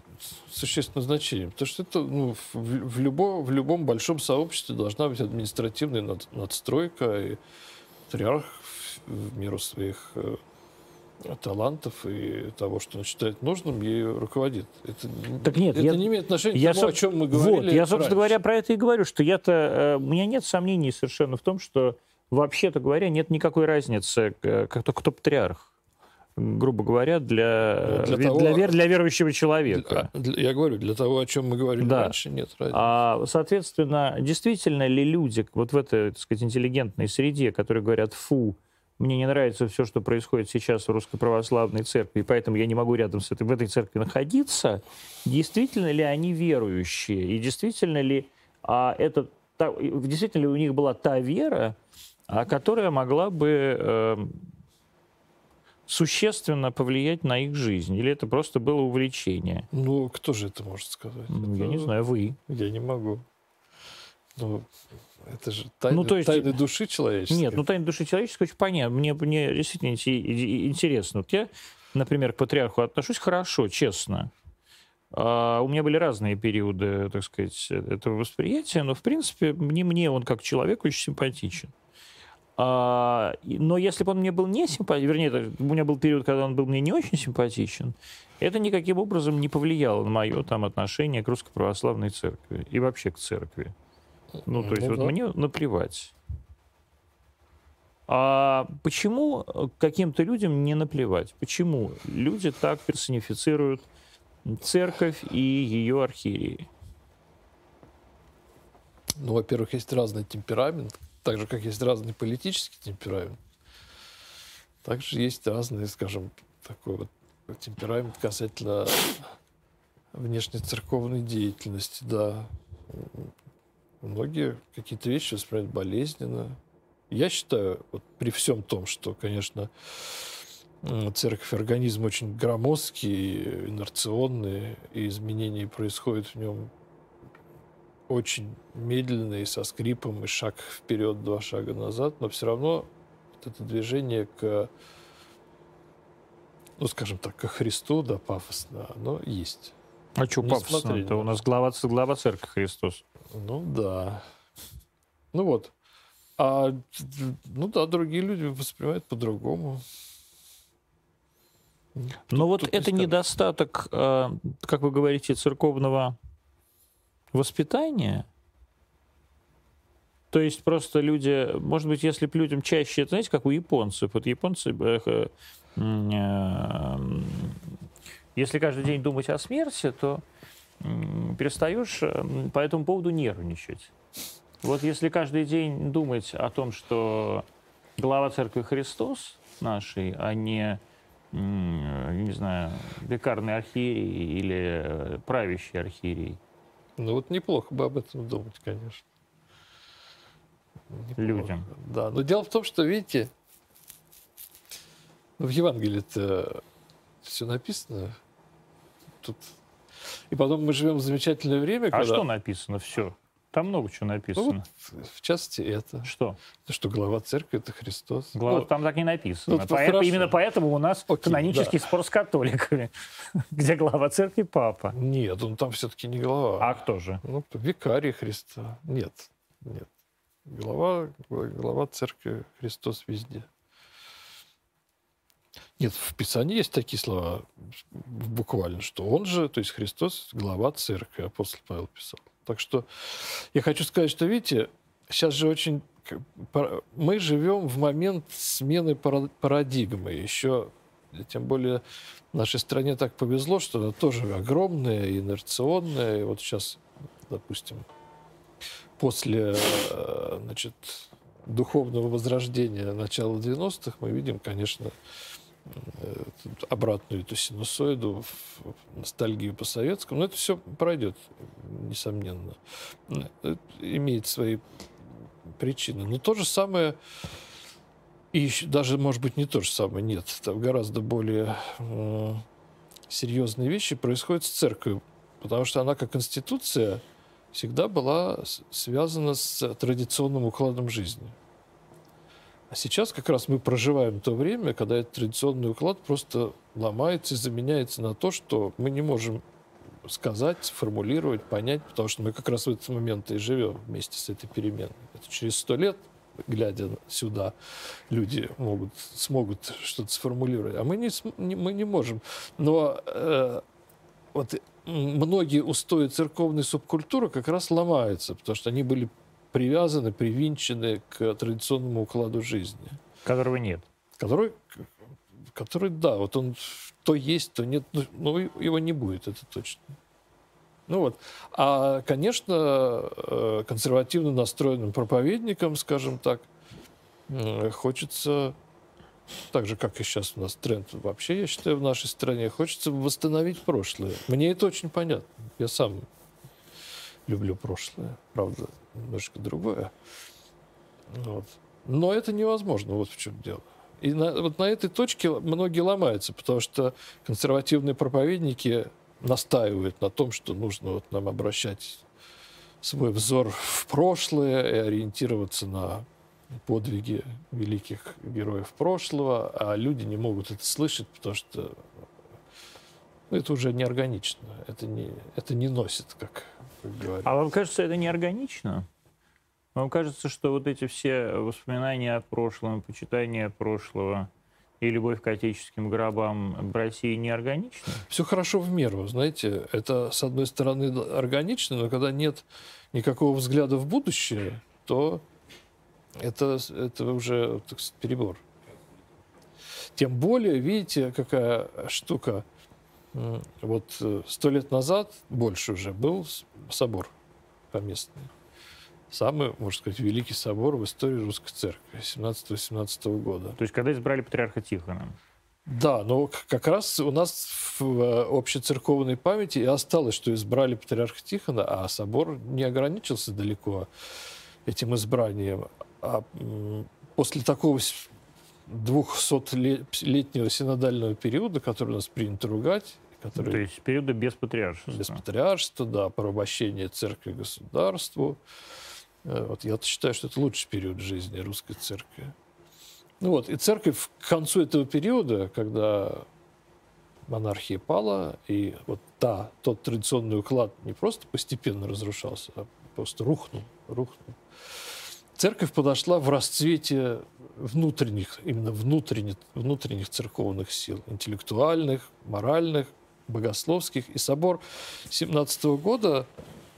существенного значения, потому что это ну, в, в, любо, в любом большом сообществе должна быть административная над, надстройка, и патриарх в меру своих э, талантов и того, что он считает нужным, ею руководит. Это, так нет, это я, не имеет отношения я, к тому, о чем мы говорили. Вот, я, собственно раньше. говоря, про это и говорю, что я-то, э, у меня нет сомнений совершенно в том, что вообще-то говоря, нет никакой разницы, кто, кто патриарх грубо говоря, для, ну, для, того, для, вер, для верующего человека. Для, я говорю, для того, о чем мы говорили да. раньше, нет разницы. А, соответственно, действительно ли люди вот в этой, так сказать, интеллигентной среде, которые говорят «фу», мне не нравится все, что происходит сейчас в Русской Православной Церкви, и поэтому я не могу рядом с этой, в этой церкви находиться, действительно ли они верующие, и действительно ли а, это, та, действительно ли у них была та вера, а, которая могла бы э, существенно повлиять на их жизнь? Или это просто было увлечение? Ну, кто же это может сказать? Ну, это... Я не знаю, вы. Я не могу. Ну, это же тайны, ну, то есть, тайны души человеческой. Нет, ну тайны души человеческой очень понятно. Мне, мне действительно интересно. Вот я, например, к патриарху отношусь хорошо, честно. А у меня были разные периоды, так сказать, этого восприятия, но, в принципе, мне, мне он как человек очень симпатичен. А, но если бы он мне был не симпатичен, вернее, у меня был период, когда он был мне не очень симпатичен, это никаким образом не повлияло на мое там отношение к Русской Православной Церкви и вообще к Церкви. Ну, то есть ну, вот да. мне наплевать. А почему каким-то людям не наплевать? Почему люди так персонифицируют церковь и ее архиереи? Ну, во-первых, есть разный темперамент, так же, как есть разный политический темперамент. Также есть разный, скажем, такой вот темперамент касательно внешней церковной деятельности, да. Многие какие-то вещи воспринимают болезненно. Я считаю, вот при всем том, что, конечно, церковь организм очень громоздкий, инерционный, и изменения происходят в нем очень медленный, со скрипом, и шаг вперед, два шага назад, но все равно вот это движение к, ну, скажем так, ко Христу, да, пафосно, оно есть. А что пафосно? Это у нас глава, глава церкви Христос. Ну да. Ну вот. А, ну да, другие люди воспринимают по-другому. Но вот это недостаток, э, как вы говорите, церковного воспитания. То есть просто люди, может быть, если бы людям чаще, знаете, как у японцев, вот японцы э, э, Если каждый день думать о смерти, то перестаешь по этому поводу нервничать. Вот если каждый день думать о том, что глава церкви Христос нашей, а не, не знаю, викарный архиерей или э, правящий архиерей. Ну вот неплохо бы об этом думать, конечно. Неплохо. Людям. Да, но дело в том, что, видите, в Евангелии-то все написано. Тут... И потом мы живем в замечательное время, а когда... А что написано? Все. Там много чего написано. Ну, вот, в частности, это. Что? Что глава церкви — это Христос. Глава, ну, там так не написано. Ну, Поэтому, именно поэтому у нас Окей, канонический да. спор с католиками, где глава церкви — папа. Нет, он там все-таки не глава. А кто же? Ну, викарий Христа. Нет, нет. Глава, глава церкви Христос везде. Нет, в Писании есть такие слова буквально, что он же, то есть Христос, глава церкви, апостол Павел писал. Так что я хочу сказать, что, видите, сейчас же очень... Мы живем в момент смены парадигмы. Еще, тем более, нашей стране так повезло, что она тоже огромная, инерционная. И вот сейчас, допустим, после э, значит, духовного возрождения начала 90-х мы видим, конечно, обратную эту синусоиду, ностальгию по советскому. Но это все пройдет, несомненно. Это имеет свои причины. Но то же самое, и еще, даже, может быть, не то же самое, нет, там гораздо более э, серьезные вещи происходят с церковью, потому что она как институция всегда была связана с традиционным укладом жизни. А сейчас как раз мы проживаем то время, когда этот традиционный уклад просто ломается и заменяется на то, что мы не можем сказать, сформулировать, понять, потому что мы как раз в этот момент и живем вместе с этой переменой. Это через сто лет, глядя сюда, люди могут, смогут что-то сформулировать, а мы не, мы не можем. Но э, вот многие устои церковной субкультуры как раз ломаются, потому что они были привязаны, привинчены к традиционному укладу жизни. Которого нет. Который, который да, вот он то есть, то нет, но ну, его не будет, это точно. Ну вот. А, конечно, э, консервативно настроенным проповедникам, скажем так, хочется, так же, как и сейчас у нас тренд вообще, я считаю, в нашей стране, хочется восстановить прошлое. Мне это очень понятно. Я сам люблю прошлое, правда, немножко другое. Вот. Но это невозможно, вот в чем дело. И на, вот на этой точке многие ломаются, потому что консервативные проповедники настаивают на том, что нужно вот нам обращать свой взор в прошлое и ориентироваться на подвиги великих героев прошлого, а люди не могут это слышать, потому что ну, это уже неорганично, это не, это не носит, как, как говорят. А вам кажется, это неорганично? Вам кажется, что вот эти все воспоминания о прошлом, почитание прошлого и любовь к отеческим гробам в России неорганичны? Все хорошо в меру, знаете. Это, с одной стороны, органично, но когда нет никакого взгляда в будущее, то это, это уже так сказать, перебор. Тем более, видите, какая штука. Вот э, сто лет назад, больше уже, был собор поместный самый, можно сказать, великий собор в истории русской церкви 17-18 года. То есть когда избрали патриарха Тихона? Да, но как раз у нас в э, общецерковной памяти и осталось, что избрали патриарха Тихона, а собор не ограничился далеко этим избранием. А после такого 200-летнего синодального периода, который у нас принято ругать, который... То есть периода без патриаршества. Без патриаршества, да, порабощение церкви государству, Э, вот я считаю, что это лучший период жизни русской церкви. Ну вот, и церковь к концу этого периода, когда монархия пала, и вот та, тот традиционный уклад не просто постепенно разрушался, а просто рухнул, рухнул. Церковь подошла в расцвете внутренних, именно внутренних, внутренних церковных сил, интеллектуальных, моральных, богословских. И собор 17 года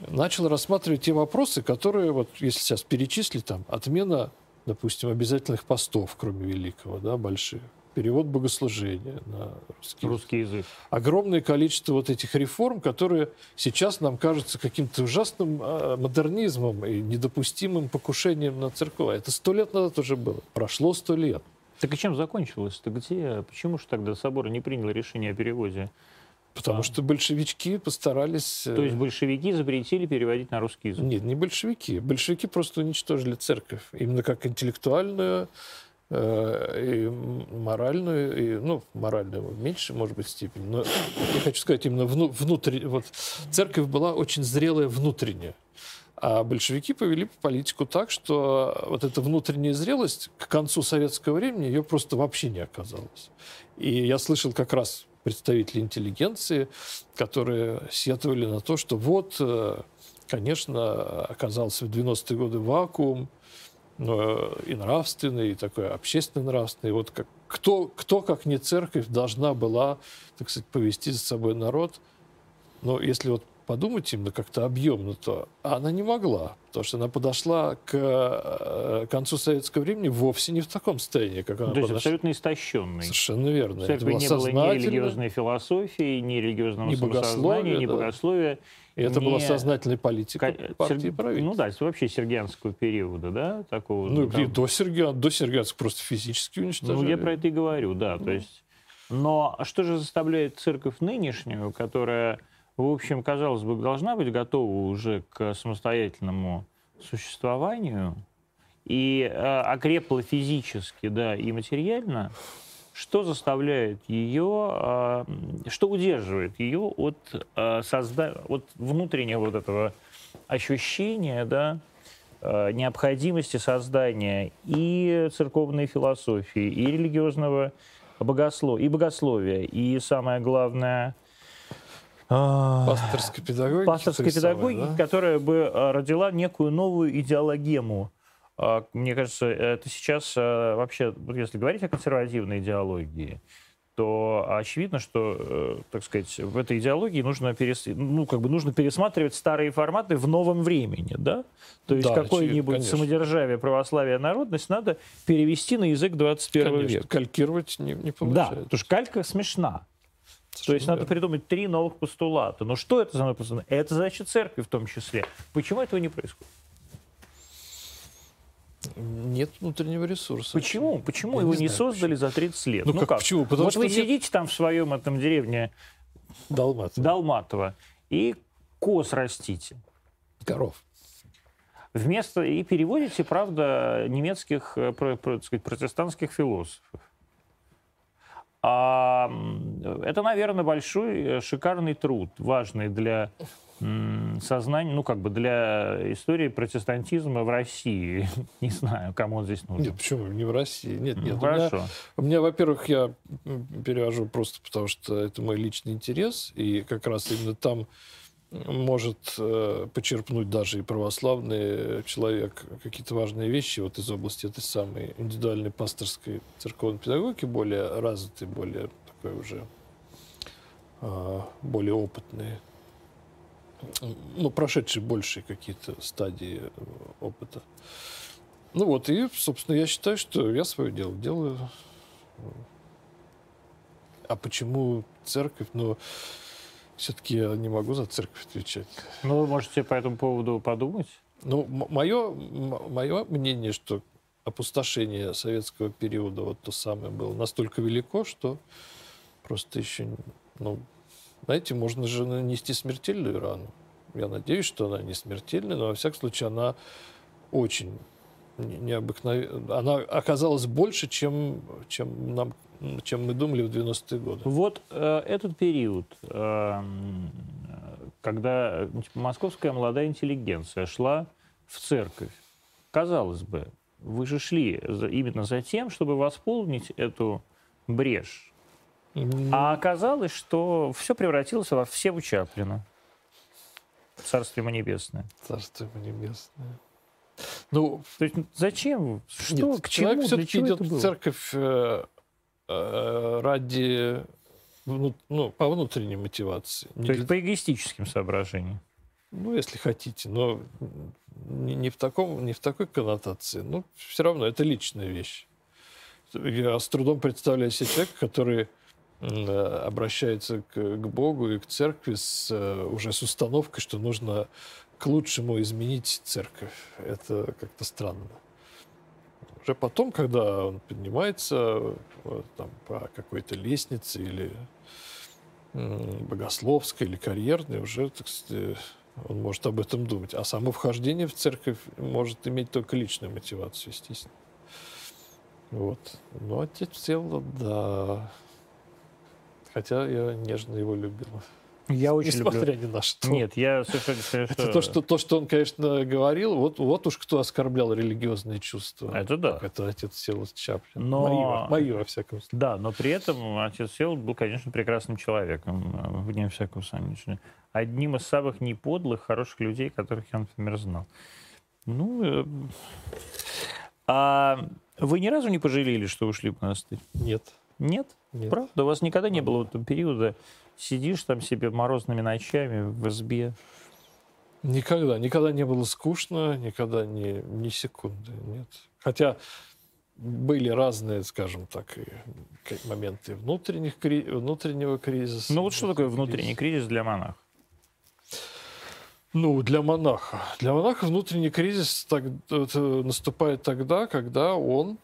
начал рассматривать те вопросы, которые, вот если сейчас перечислить, там, отмена, допустим, обязательных постов, кроме Великого, да, больших, перевод богослужения на русский, русский язык. Огромное количество вот этих реформ, которые сейчас нам кажутся каким-то ужасным а, модернизмом и недопустимым покушением на церковь. Это сто лет назад уже было. Прошло сто лет. Так и чем закончилось-то? Где? Почему же тогда собор не принял решение о переводе? Потому а. что большевички постарались... То есть э, большевики запретили переводить на русский язык? Нет, не большевики. Большевики просто уничтожили церковь. Именно как интеллектуальную э, и моральную, и, ну, моральную в меньшей, может быть, степени. Но я хочу сказать, именно вну, внутрь... Вот, церковь была очень зрелая внутренне. А большевики повели политику так, что вот эта внутренняя зрелость к концу советского времени ее просто вообще не оказалось. И я слышал как раз представителей интеллигенции, которые сетовали на то, что вот, э, конечно, оказался в 90-е годы вакуум, и нравственный, и такой общественно нравственный. Вот как, кто, кто, как не церковь, должна была, так сказать, повести за собой народ. Но если вот подумать именно как-то объемно, то она не могла, потому что она подошла к э, концу советского времени вовсе не в таком состоянии, как она То есть абсолютно истощенный. Совершенно верно. В церкви не было ни религиозной философии, ни религиозного ни самосознания, ни да. богословия. И это не... была сознательная политика К... партии Сер... правительства. Ну да, вообще сергианского периода, да? Такого, ну, там... и до Сергиан, до Сергианцев просто физически уничтожали. Ну, я про это и говорю, да. Ну. То есть... Но что же заставляет церковь нынешнюю, которая в общем, казалось бы, должна быть готова уже к самостоятельному существованию. И э, окрепла физически, да, и материально, что заставляет ее, э, что удерживает ее от, э, созда... от внутреннего вот этого ощущения, да, э, необходимости создания и церковной философии, и религиозного богословия, и богословия, и самое главное – пасторской педагогики. Пасторской педагогики, да? которая бы а, родила некую новую идеологему. А, мне кажется, это сейчас вообще, если говорить о консервативной идеологии, то очевидно, что, э, так сказать, в этой идеологии нужно, перес... ну, как бы нужно пересматривать старые форматы в новом времени, да? То есть да, какое-нибудь самодержавие, православие, народность надо перевести на язык 21 конечно, века. калькировать не, не получается. Да, потому что калька смешна. То есть надо придумать три новых постулата. Но что это за новые постулаты? Это задача церкви в том числе. Почему этого не происходит? Нет внутреннего ресурса. Почему? Почему Я его не, не создали почему. за 30 лет? Ну, ну как, как? Почему? Потому вот что вы нет... сидите там в своем этом деревне Далматово. Далматово и коз растите. Коров. Вместо и переводите, правда, немецких, э, сказать, протестантских философов. А это, наверное, большой, э, шикарный труд, важный для сознания, ну, как бы для истории протестантизма в России. Не знаю, кому он здесь нужен. Нет, почему? Не в России. Нет, нет. Ну, хорошо. У меня, у меня, во-первых, я перевожу просто потому, что это мой личный интерес, и как раз именно там может э, почерпнуть даже и православный человек какие-то важные вещи вот из области этой самой индивидуальной пасторской церковной педагогики, более развитой, более такой уже э, более опытные, ну, прошедшие большие какие-то стадии опыта. Ну вот, и, собственно, я считаю, что я свое дело делаю. А почему церковь? Ну, все-таки я не могу за церковь отвечать. Ну, вы можете по этому поводу подумать? Ну, мое, мое мнение, что опустошение советского периода, вот то самое, было настолько велико, что просто еще, ну, знаете, можно же нанести смертельную рану. Я надеюсь, что она не смертельная, но во всяком случае она очень необыкновенная. Она оказалась больше, чем, чем нам чем мы думали в 90-е годы. Вот э, этот период, э, когда типа, московская молодая интеллигенция шла в церковь, казалось бы, вы же шли за, именно за тем, чтобы восполнить эту брешь. Mm-hmm. А оказалось, что все превратилось во все у Чаплина. Царствие ему небесное. Царствие ему небесное. Ну, То есть зачем? Что, нет, к чему? Человек все-таки идет в церковь Э, ради ну, по внутренней мотивации. То есть для... по эгоистическим соображениям? Ну, если хотите, но не, не, в таком, не в такой коннотации. Ну, все равно это личная вещь. я с трудом представляю себе человека, который Э, обращается к, к Богу и к церкви с, э, уже с установкой, что нужно к лучшему изменить церковь. Это как-то странно. Уже потом, когда он поднимается там, по какой-то лестнице или богословской или карьерной, уже, так сказать, он может об этом думать. А само вхождение в церковь может иметь только личную мотивацию, естественно. Вот. Но отец Всеволод, да, Хотя я нежно его любил. Я очень Несмотря люблю. ни на что. Нет, я совершенно... совершенно... Это то что, то, что он, конечно, говорил, вот, вот уж кто оскорблял религиозные чувства. Это да. Это отец Селос Чаплин. Но... Мои, мои, во всяком случае. Да, но при этом отец Селос был, конечно, прекрасным человеком, вне всякого сомнения. Одним из самых неподлых, хороших людей, которых я, например, знал. Ну, э... а вы ни разу не пожалели, что ушли в монастырь? Нет. Нет? Нет. Правда? У вас никогда не было вот периода, сидишь там себе морозными ночами в избе? Никогда. Никогда не было скучно, никогда ни, ни секунды. Нет. Хотя были разные, скажем так, и моменты внутренних, внутреннего кризиса. Ну вот что такое внутренний кризис для монаха? Ну, для монаха. Для монаха внутренний кризис так, наступает тогда, когда он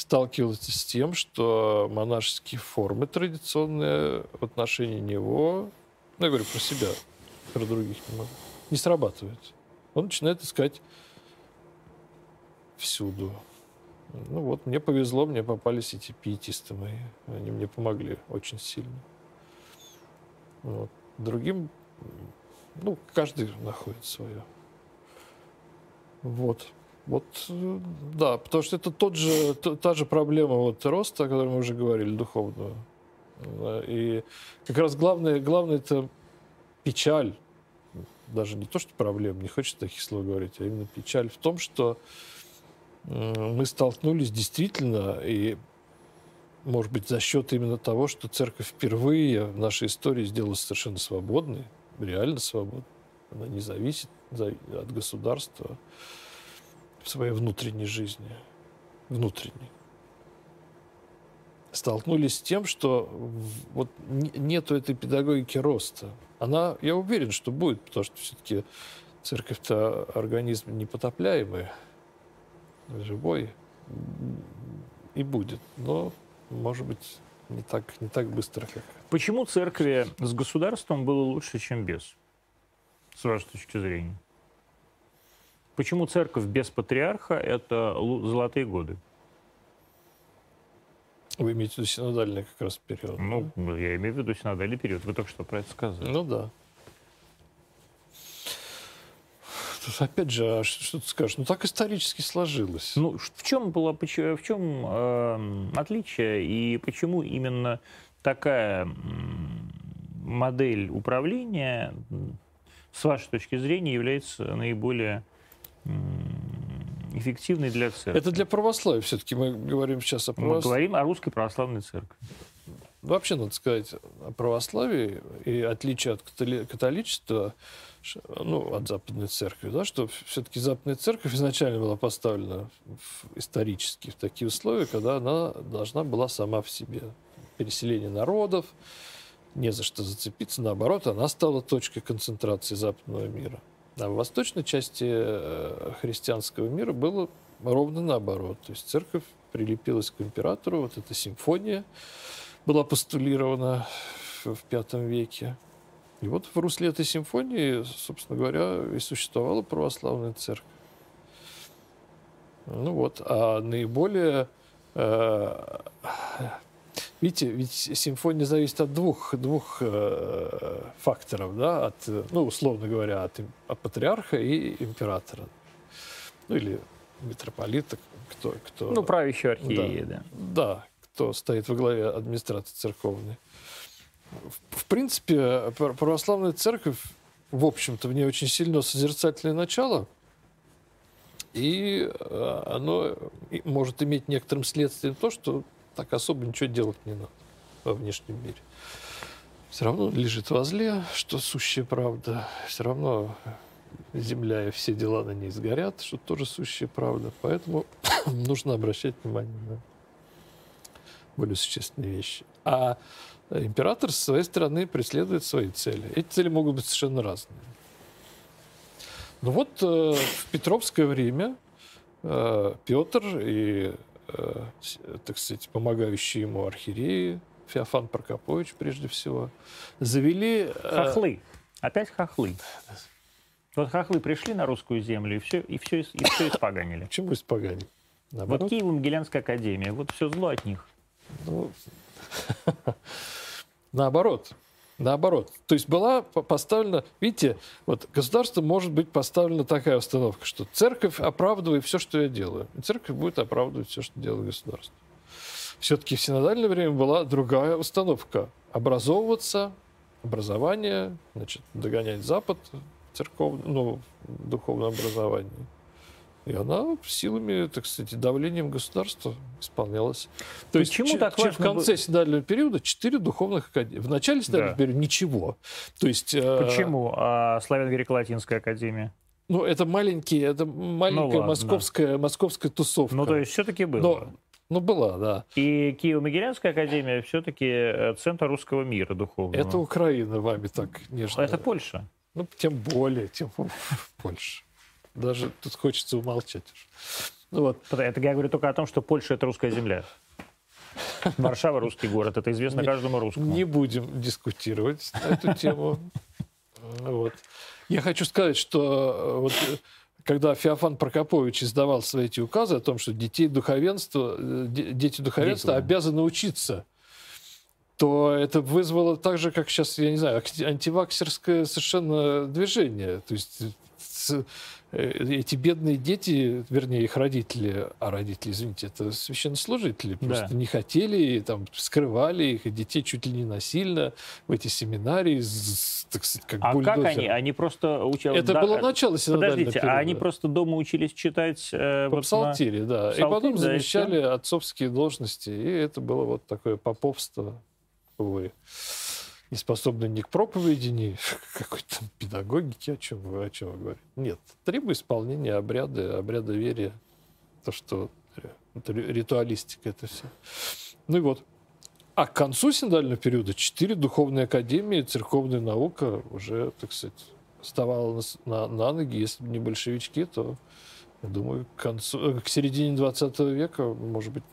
сталкивался с тем, что монашеские формы традиционные в отношении него, ну, я говорю про себя, про других не могу, не срабатывают. Он начинает искать всюду. Ну вот, мне повезло, мне попались эти пиетисты мои. Они мне помогли очень сильно. Вот. Другим, ну, каждый находит свое. Вот. Вот, да, потому что это тот же, та же проблема вот роста, о которой мы уже говорили, духовного. И как раз главное, главное это печаль. Даже не то, что проблема, не хочется таких слов говорить, а именно печаль в том, что мы столкнулись действительно, и, может быть, за счет именно того, что церковь впервые в нашей истории сделалась совершенно свободной, реально свободной. Она не зависит от государства в своей внутренней жизни, внутренней, столкнулись с тем, что вот нету этой педагогики роста. Она, я уверен, что будет, потому что все-таки церковь-то организм непотопляемый, живой, и будет. Но, может быть, не так, не так быстро, как... Почему церкви с государством было лучше, чем без? С вашей точки зрения? Почему церковь без патриарха – это золотые годы? Вы имеете в виду синодальный как раз период? Ну, да? я имею в виду синодальный период. Вы только что про это сказали. Ну да. Тут опять же, а что ты скажешь? Ну так исторически сложилось. Ну в чем было, в чем э, отличие и почему именно такая модель управления с вашей точки зрения является наиболее эффективный для церкви. Это для православия все-таки. Мы говорим сейчас о православии. Мы говорим о русской православной церкви. Вообще, надо сказать о православии и отличие от католичества, ну, от Западной Церкви, да, что все-таки Западная Церковь изначально была поставлена в, исторически в такие условия, когда она должна была сама в себе. Переселение народов, не за что зацепиться, наоборот, она стала точкой концентрации западного мира. А в восточной части э, христианского мира было ровно наоборот. То есть церковь прилепилась к императору, вот эта симфония была постулирована в V веке. И вот в русле этой симфонии, собственно говоря, и существовала православная церковь. Ну вот, а наиболее э, Видите, ведь симфония зависит от двух, двух э, факторов, да, от, ну, условно говоря, от, от патриарха и императора. Ну, или митрополита, кто... кто ну, правящий архиерея, да, да. Да, кто стоит во главе администрации церковной. В, в принципе, православная церковь, в общем-то, в ней очень сильно созерцательное начало, и э, оно может иметь некоторым следствием то, что так особо ничего делать не надо во внешнем мире. Все равно лежит возле, что сущая правда. Все равно земля и все дела на ней сгорят, что тоже сущая правда. Поэтому нужно обращать внимание на более существенные вещи. А император со своей стороны преследует свои цели. Эти цели могут быть совершенно разные. Ну вот э, в Петровское время э, Петр и, так сказать, помогающие ему архиереи, Феофан Прокопович прежде всего, завели... Хохлы. Опять хохлы. Вот хохлы пришли на русскую землю и все, и все, и все испоганили. Почему испоганили? Наоборот. Вот Киево-Могилянская академия, вот все зло от них. Ну, наоборот. Наоборот. То есть была поставлена, видите, вот государство может быть поставлена такая установка, что церковь оправдывает все, что я делаю. И церковь будет оправдывать все, что делает государство. Все-таки в синодальное время была другая установка. Образовываться, образование, значит, догонять Запад, церковное, ну, духовное образование. И она силами, так сказать, давлением государства исполнялась. То Почему есть так важно в конце синодального периода четыре духовных академии. В начале синодального да. периода ничего. То есть, э, Почему? А Славяно-Греко-Латинская академия? Ну, это маленькие, это маленькая ну, московская, московская тусовка. Ну, то есть все-таки было. Но, ну, была, да. И Киево-Могилянская академия все-таки э, центр русского мира духовного. Это Украина вами так нежно. Это Польша. Ну, тем более, тем больше. Даже тут хочется умолчать. Ну, вот. Это я говорю только о том, что Польша – это русская земля. Варшава – русский город. Это известно не, каждому русскому. Не будем дискутировать на эту тему. Вот. Я хочу сказать, что э, вот, э, когда Феофан Прокопович издавал свои эти указы о том, что детей духовенства, э, дети духовенства Дети, обязаны учиться – то это вызвало так же, как сейчас, я не знаю, антиваксерское совершенно движение. То есть эти бедные дети, вернее, их родители, а родители, извините, это священнослужители, просто да. не хотели, там, скрывали их, и детей чуть ли не насильно в эти семинарии, так сказать, как А бульдозер. как они? Они просто учились... Это да, было начало Подождите, периода. а они просто дома учились читать... Э, По вот псалтире, на... да. Псалтирь, и потом да, замещали и отцовские должности, и это было вот такое поповство вы не способны ни к проповеди, ни к какой-то педагогике, о чем вы, о чем вы говорите. Нет, требует исполнения обряда, обряда верия, то, что ритуалистика, это все. Ну и вот. А к концу синодального периода четыре духовные академии, церковная наука уже, так сказать, вставала на, на, на ноги. Если бы не большевички, то, я думаю, к, концу, э, к середине 20 века, может быть,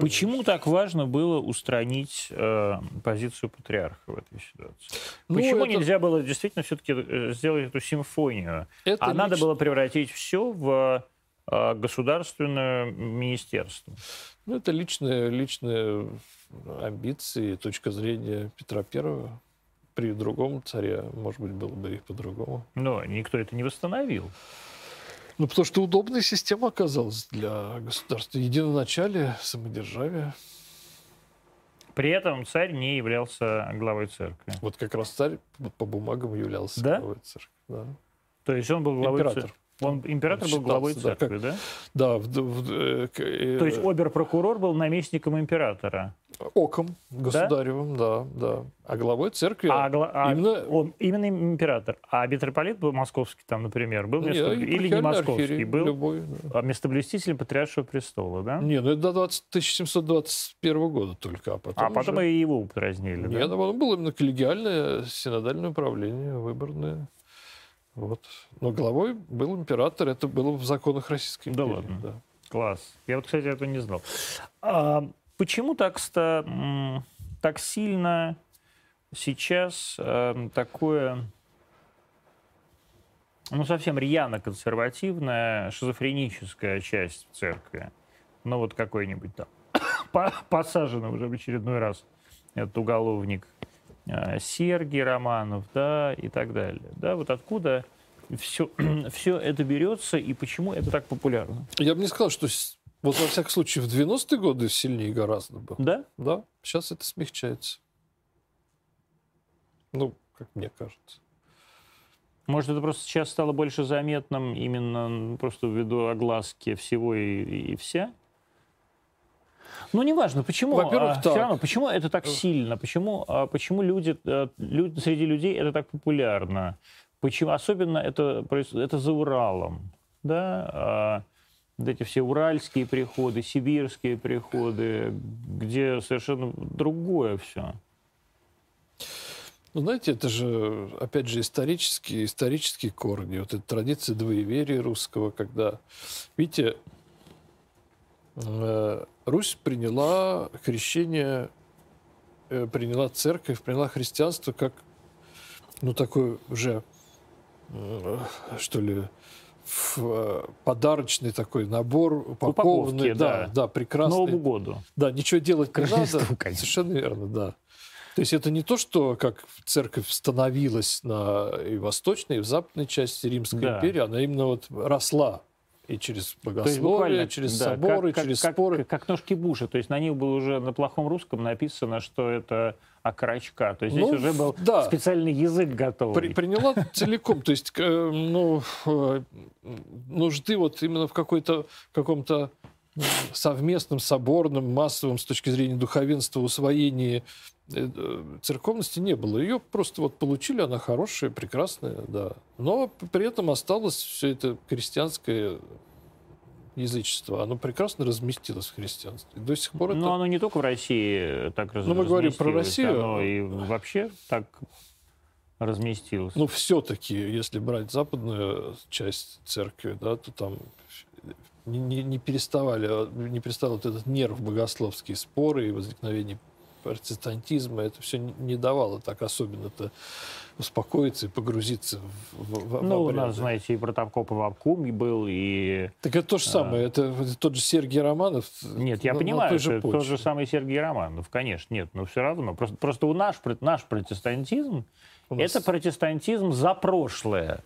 Почему так важно было устранить э, позицию патриарха в этой ситуации? Ну, Почему это... нельзя было действительно все-таки э, сделать эту симфонию? Это а лично... надо было превратить все в э, государственное министерство? Ну, это личные, личные амбиции, точка зрения Петра Первого. При другом царе, может быть, было бы и по-другому. Но никто это не восстановил. Ну, потому что удобная система оказалась для государства. Единоначалие, самодержавие. При этом царь не являлся главой церкви. Вот как раз царь по бумагам являлся да? главой церкви. Да. То есть он был главой церкви. Он, император был главой церкви, да? Да. В, в, э, э, То есть обер-прокурор был наместником императора? Оком государевым, да, да. да. А главой церкви а, а именно... Он, именно император. А митрополит был московский там, например, был место... Не, или не московский, был любой, да. а местоблюстителем патриаршего престола, да? Не, ну это до 20, 1721 года только, а потом А потом уже... и его упразднили, Нет, да? он был именно коллегиальное синодальное управление, выборное. Вот. Но главой был император, это было в законах Российской империи. Да ладно? Да. Класс. Я вот, кстати, этого не знал. А почему так, так сильно сейчас э, такое, ну, совсем рьяно консервативная, шизофреническая часть церкви? Ну, вот какой-нибудь там посаженный уже в очередной раз этот уголовник Сергий Романов, да, и так далее. Да, вот откуда все, все это берется и почему это так популярно? Я бы не сказал, что вот во всяком случае в 90-е годы сильнее гораздо было. Да? Да. Сейчас это смягчается. Ну, как мне кажется. Может, это просто сейчас стало больше заметным именно просто ввиду огласки всего и, и вся? Ну, неважно, почему. Во-первых, а, так. Все равно, почему это так сильно? Почему, а, почему люди, а, люди, среди людей это так популярно? Почему, особенно это, это за Уралом. Да? А, вот эти все уральские приходы, сибирские приходы, где совершенно другое все. Ну, знаете, это же, опять же, исторические, исторические корни. Вот эта традиция двоеверия русского, когда, видите, э, Русь приняла крещение, э, приняла церковь, приняла христианство как, ну, такой уже, э, что ли, подарочный такой набор, упакованный, да, да, да, прекрасный. Новому году. Да, ничего делать не надо. Конечно. Совершенно верно, да. То есть это не то, что как церковь становилась на и восточной, и в западной части Римской да. империи, она именно вот росла и через богословие, через да, соборы, как, через как, споры. Как, как ножки Буша. То есть на них было уже на плохом русском написано, что это окорочка. То есть здесь ну, уже был да. специальный язык готовый. При, приняла целиком. То есть э, ну, э, нужды вот именно в какой-то каком-то совместном, соборном, массовом с точки зрения духовенства усвоении Э, церковности не было. Ее просто вот получили, она хорошая, прекрасная, да. Но при этом осталось все это крестьянское язычество. Оно прекрасно разместилось в христианстве. До сих пор Но это... оно не только в России так разместилось. Ну, мы говорим про Россию. Оно и вообще так разместилось. Ну, все-таки, если брать западную часть церкви, да, то там не, не, не переставали, не переставал вот этот нерв богословские споры и возникновение протестантизма, это все не давало так особенно-то успокоиться и погрузиться в, в Ну, у нас, знаете, и протопоп в Обкуме был, и... Так это то же самое, а... это, тот же Сергей Романов. Нет, я на, понимаю, на это тот же самый Сергей Романов, конечно, нет, но все равно. Просто, просто у наш, наш протестантизм, у нас... это протестантизм за прошлое.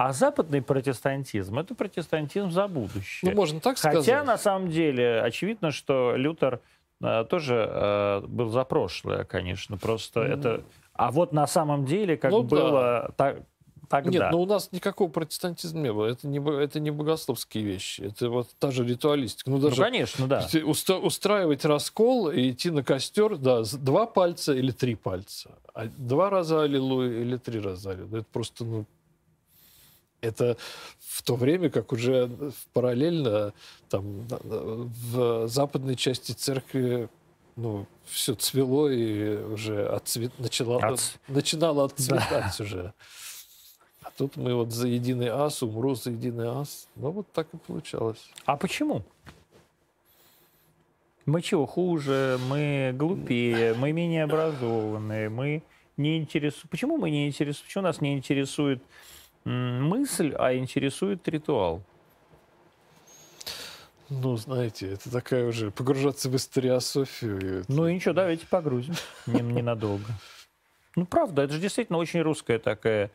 А западный протестантизм – это протестантизм за будущее. Ну, можно так сказать. Хотя, на самом деле, очевидно, что Лютер Э, тоже э, был за прошлое, конечно. Просто mm-hmm. это... А вот на самом деле, как ну, было да. так, тогда... Нет, но у нас никакого протестантизма не было. Это не, это не богословские вещи. Это вот та же ритуалистика. Ну, даже ну конечно, да. Уста- устраивать раскол и идти на костер, да, два пальца или три пальца. А два раза аллилуйя или три раза аллилуйя. Это просто, ну, это в то время, как уже параллельно там, в западной части церкви ну, все цвело и уже отцвет... начало, От... начинало отцветать да. уже. А тут мы вот за единый ас, умру за единый ас. Ну, вот так и получалось. А почему? Мы чего хуже, мы глупее, мы менее образованные, мы не интересуем. Почему мы не интересуем? Почему нас не интересует мысль, а интересует ритуал. Ну, знаете, это такая уже погружаться в историософию. Ну и ничего, давайте погрузим ненадолго. Ну, правда, это же действительно очень русская такая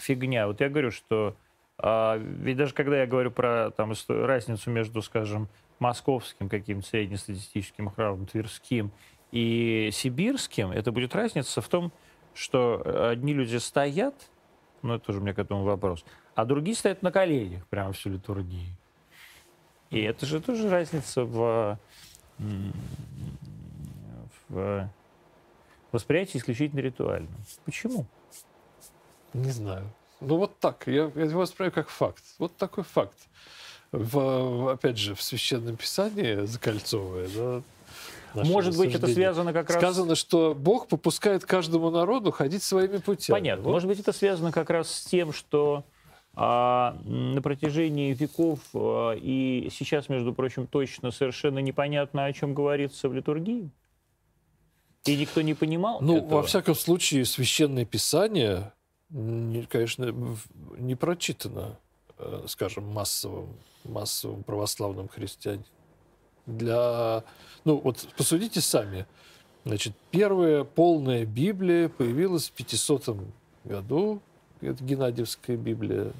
фигня. Вот я говорю, что а, ведь даже когда я говорю про там, разницу между, скажем, московским каким-то среднестатистическим храмом, тверским и сибирским, это будет разница в том, что одни люди стоят, ну, это тоже у меня к этому вопрос. А другие стоят на коленях прямо всю литургию. И это же тоже разница в, в восприятии исключительно ритуальном. Почему? Не знаю. Ну вот так. Я, я его воспринимаю как факт. Вот такой факт. В, опять же, в Священном Писании закольцовое, да, может быть, это связано как раз... Сказано, что Бог попускает каждому народу ходить своими путями. Понятно. Вот. Может быть, это связано как раз с тем, что а, на протяжении веков а, и сейчас, между прочим, точно совершенно непонятно, о чем говорится в литургии. И никто не понимал Ну, этого. во всяком случае, Священное Писание, конечно, не прочитано, э, скажем, массовым, массовым православным христианином для... Ну, вот посудите сами. Значит, первая полная Библия появилась в 500 году. Это Геннадьевская Библия.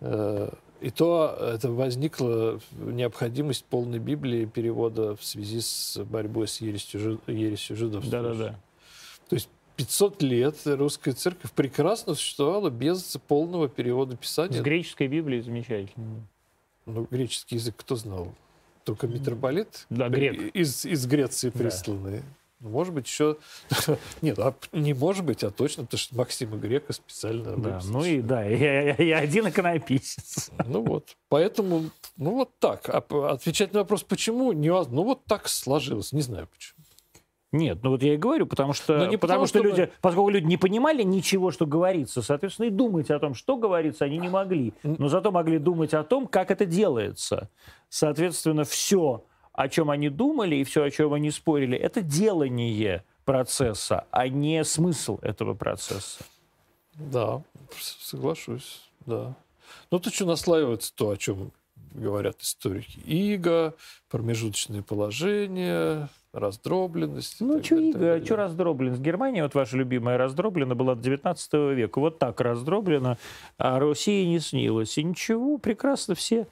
Э, и то это возникла необходимость полной Библии перевода в связи с борьбой с ересью, ересью жидов. Да-да-да. То есть 500 лет русская церковь прекрасно существовала без полного перевода Писания. С греческой Библией замечательно. Ну, греческий язык кто знал? Только митрополит да, грек. Из, из Греции присланный. Ну, Может быть, еще... Нет, а не может быть, а точно, потому что Максима Грека специально... Да, ну и да, я, я- я один иконописец. Ну вот. Поэтому, ну вот так. А отвечать на вопрос, почему, не ну вот так сложилось. Не знаю почему. Нет, ну вот я и говорю, потому что, Ну, не потому потому, что что люди, поскольку люди не понимали ничего, что говорится, соответственно, и думать о том, что говорится, они не могли. Но зато могли думать о том, как это делается. Соответственно, все, о чем они думали и все, о чем они спорили, это делание процесса, а не смысл этого процесса. Да, соглашусь, да. Ну, тут что наслаивается то, о чем говорят историки. Иго, промежуточные положения, раздробленность. Ну, что Иго, далее. что раздробленность? Германия, вот ваша любимая, раздроблена была до 19 века. Вот так раздроблена, а России не снилось. И ничего, прекрасно все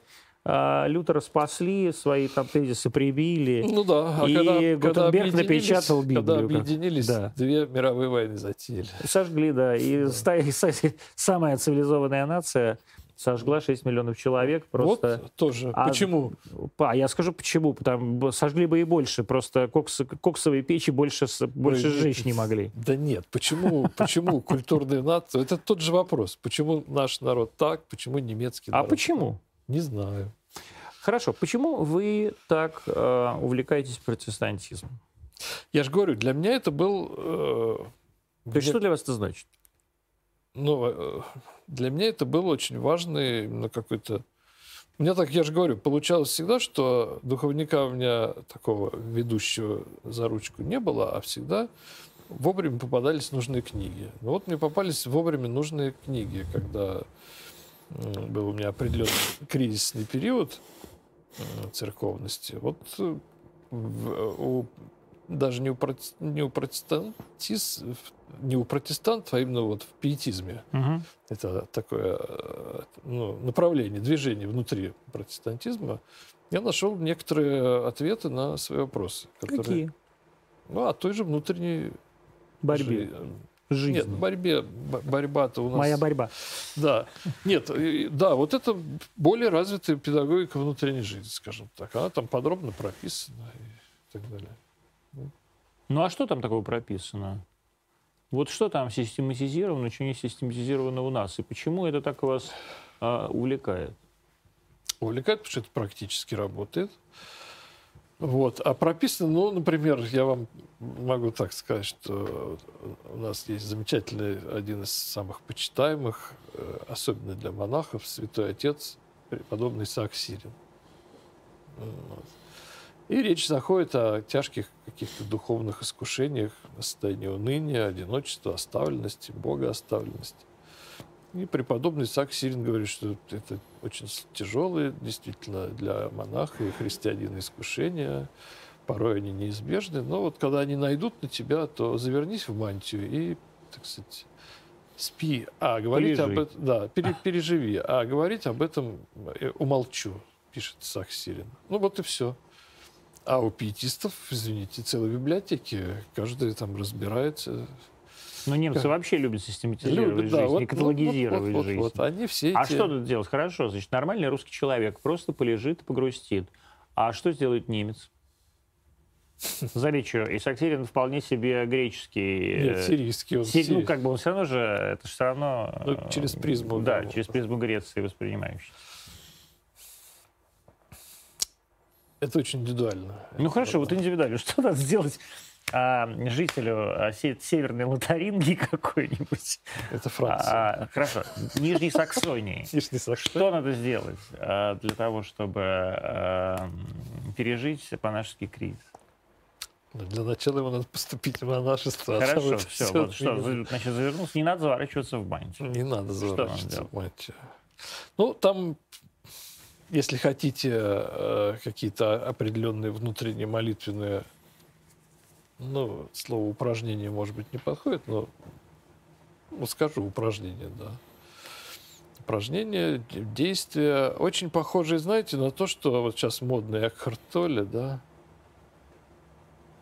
а, Лютера спасли, свои там тезисы прибили. Ну да, а И когда, когда Гутенберг объединились, напечатал когда Библию, как- объединились, да. две мировые войны затеяли. Сожгли, да. И ста- са- самая цивилизованная нация сожгла 6 миллионов человек. Просто... Вот тоже. А- Почему? А я скажу почему. Потому сожгли бы и больше. Просто кокс- коксовые печи больше, больше Ой, сжечь не могли. Да нет, почему, почему культурные нации? Это тот же вопрос. Почему наш народ так, почему немецкий А народ почему? так? Не знаю. Хорошо. Почему вы так э, увлекаетесь протестантизмом? Я же говорю, для меня это был... э, То есть что для вас это значит? Ну, э, для меня это был очень важный именно какой-то... У меня так, я же говорю, получалось всегда, что духовника у меня такого ведущего за ручку не было, а всегда вовремя попадались нужные книги. Ну вот мне попались вовремя нужные книги, когда был у меня определенный кризисный период м, церковности. Вот э, у- даже не у, проте- не у протестантиз, не у протестантов, а именно вот в пиетизме. Мгм. Это такое э, ну, направление, движение внутри протестантизма. Я нашел некоторые ответы на свои вопросы. Которые, Какие? Ну, о той же внутренней Борьбе. жи- Жизни. Нет, борьбе, бо- борьба-то у нас... Моя борьба. Да. Нет, да, вот это более развитая педагогика внутренней жизни, скажем так. Она там подробно прописана и так далее. Ну а что там такого прописано? Вот что там систематизировано, что не систематизировано у нас? И почему это так вас а, увлекает? Увлекает, потому что это практически работает. Вот. А прописано, ну, например, я вам могу так сказать, что у нас есть замечательный, один из самых почитаемых, э, особенно для монахов, святой отец, преподобный Исаак Сирин. Вот. И речь заходит о тяжких каких-то духовных искушениях, состоянии уныния, одиночества, оставленности, богооставленности. И преподобный Исаак Сирин говорит, что это очень тяжелые, действительно, для монаха и христианина искушения. Порой они неизбежны. Но вот когда они найдут на тебя, то завернись в мантию и, так сказать, спи. А говорить об Переживи. этом... Да, пере- переживи. А говорить об этом э, умолчу, пишет Исаак Сирин. Ну вот и все. А у пиетистов, извините, целые библиотеки. Каждый там разбирается. Ну, немцы Как? вообще любят систематизировать Любят, жизнь да, и вот- каталогизировать вот- вот- жизнь. вот. Они все А эти- что тут делать? Хорошо, значит, нормальный русский человек просто полежит, погрустит. А что сделает немец? Заречу, Исаак Сирин вполне себе греческий. Нет, э, сирийский. Он Си- сирий- Ну, как бы он все равно же, это же все равно... Ну, через призму, Да, да, через вот. призму Греции воспринимающий. Это очень индивидуально. Ну хорошо, вот индивидуально. Что надо сделать а, жителю а, се- Северной Лотарингии какой-нибудь? Это Франция. А, хорошо, Нижней Саксонии. Нижний Саксон. Что надо сделать а, для того, чтобы а, пережить панашский кризис? Ну, Для начала ему надо поступить в монашество. а Хорошо, все, всё вот что, значит, завернулся, не надо заворачиваться в мантию. Не надо заворачиваться в мантию. Ну, там, если хотите, э, какие-то определенные внутренние молитвенные, ну, слово упражнение, может быть, не подходит, но ну, скажу упражнение, да. Упражнения, де- действия, очень похожие, знаете, на то, что вот сейчас модное Экхарт-Толле, да,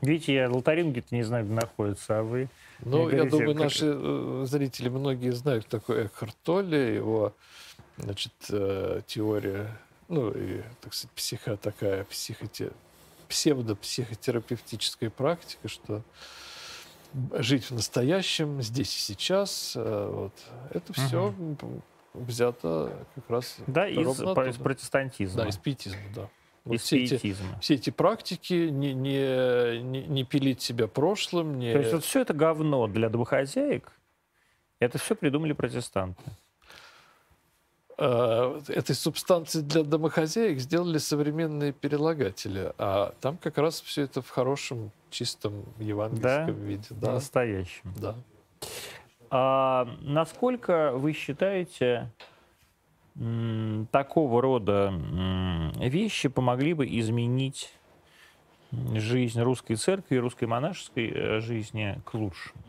Видите, я Лотаринги-то не знаю, где находится, а вы... Ну, я думаю, как- наши э, зрители многие знают кто такой Экхарт Толле, его, значит, э, теория, ну, и, так сказать, психо такая, психоте, псевдопсихотерапевтическая практика, что жить в настоящем, здесь и сейчас, э, вот, это все угу. взято как раз да, из, из протестантизма. Да, из пиетизма, да. Вот все, эти, все эти практики, не, не, не, не пилить себя прошлым. Не... То есть вот все это говно для домохозяек, это все придумали протестанты. Э, этой субстанции для домохозяек сделали современные перелагатели, а там как раз все это в хорошем, чистом евангельском да? виде. Да, настоящем. Да. А насколько вы считаете, такого рода вещи помогли бы изменить жизнь русской церкви и русской монашеской э, жизни к лучшему?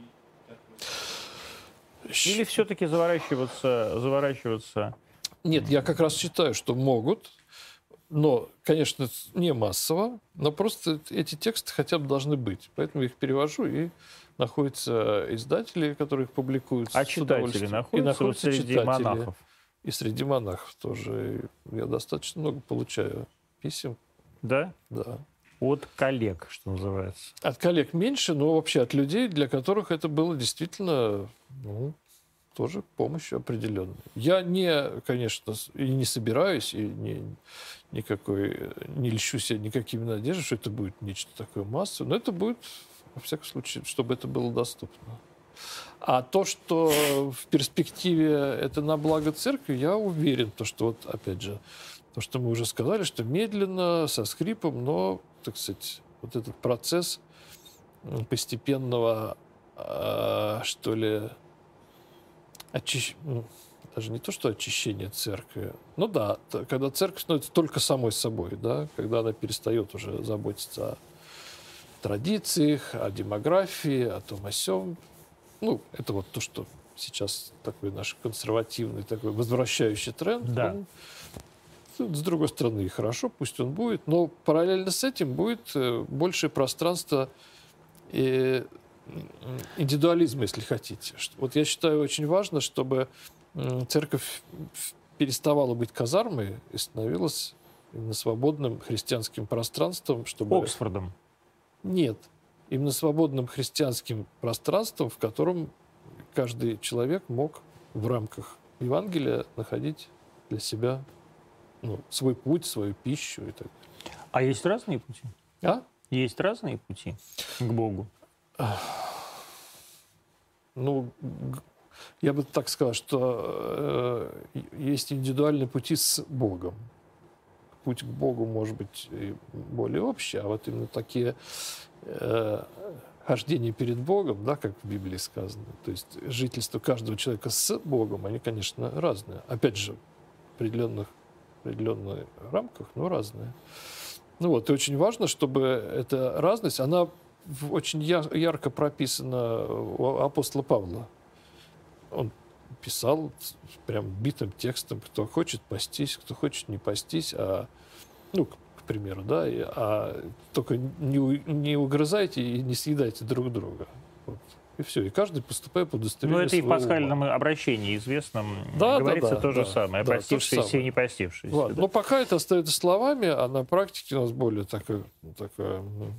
Или все-таки заворачиваться, заворачиваться нет, я как раз считаю, что могут, но, конечно, не массово, но просто эти тексты хотя бы должны быть. Поэтому я их перевожу, и находятся издатели, которые их публикуют. А читатели находятся, и находятся вот среди читатели. монахов? И среди монахов тоже. Я достаточно много получаю писем. Да? Да. От коллег, что называется. От коллег меньше, но вообще от людей, для которых это было действительно ну, тоже помощью определенной. Я не, конечно, и не собираюсь, и не, никакой, не льщу себе никакими надеждами, что это будет нечто такое массовое, но это будет, во всяком случае, чтобы это было доступно. А то, что в перспективе это на благо церкви, я уверен, то, что вот, опять же, то, что мы уже сказали, что медленно, со скрипом, но, так сказать, вот этот процесс постепенного, а, что ли, очищ... Ну, даже не то, что очищение церкви. Ну да, когда церковь становится только самой собой, да, когда она перестает уже заботиться о традициях, о демографии, о том, о сём. Ну, это вот то, что сейчас такой наш консервативный, такой возвращающий тренд. Да. Он, с другой стороны, и хорошо, пусть он будет, но параллельно с этим будет э, большее пространство и индивидуализма, если хотите. Вот я считаю очень важно, чтобы церковь переставала быть казармой и становилась именно свободным христианским пространством, чтобы... Оксфордом. Нет. Именно свободным христианским пространством, в котором каждый человек мог в рамках Евангелия находить для себя ну, свой путь, свою пищу и так далее. А есть разные пути? А? Есть разные пути к Богу? Ну, я бы так сказал, что э, есть индивидуальные пути с Богом. Путь к Богу может быть более общий, а вот именно такие э, хождения перед Богом, да, как в Библии сказано, то есть жительство каждого человека с Богом, они, конечно, разные. Опять же, в определенных, определенных рамках, но разные. Ну вот, и очень важно, чтобы эта разность, она очень ярко прописано у апостола Павла. Он писал прям битым текстом, кто хочет пастись, кто хочет не пастись, а, ну, к, примеру, да, и, а только не, не угрызайте и не съедайте друг друга. Вот. И все. И каждый поступает по удостоверению Ну, это и в пасхальном ума. обращении известном да, говорится да, да, то же да, самое. Да, простившиеся и не простившиеся. Ладно. Да. Но пока это остается словами, а на практике у нас более такое, такое ну,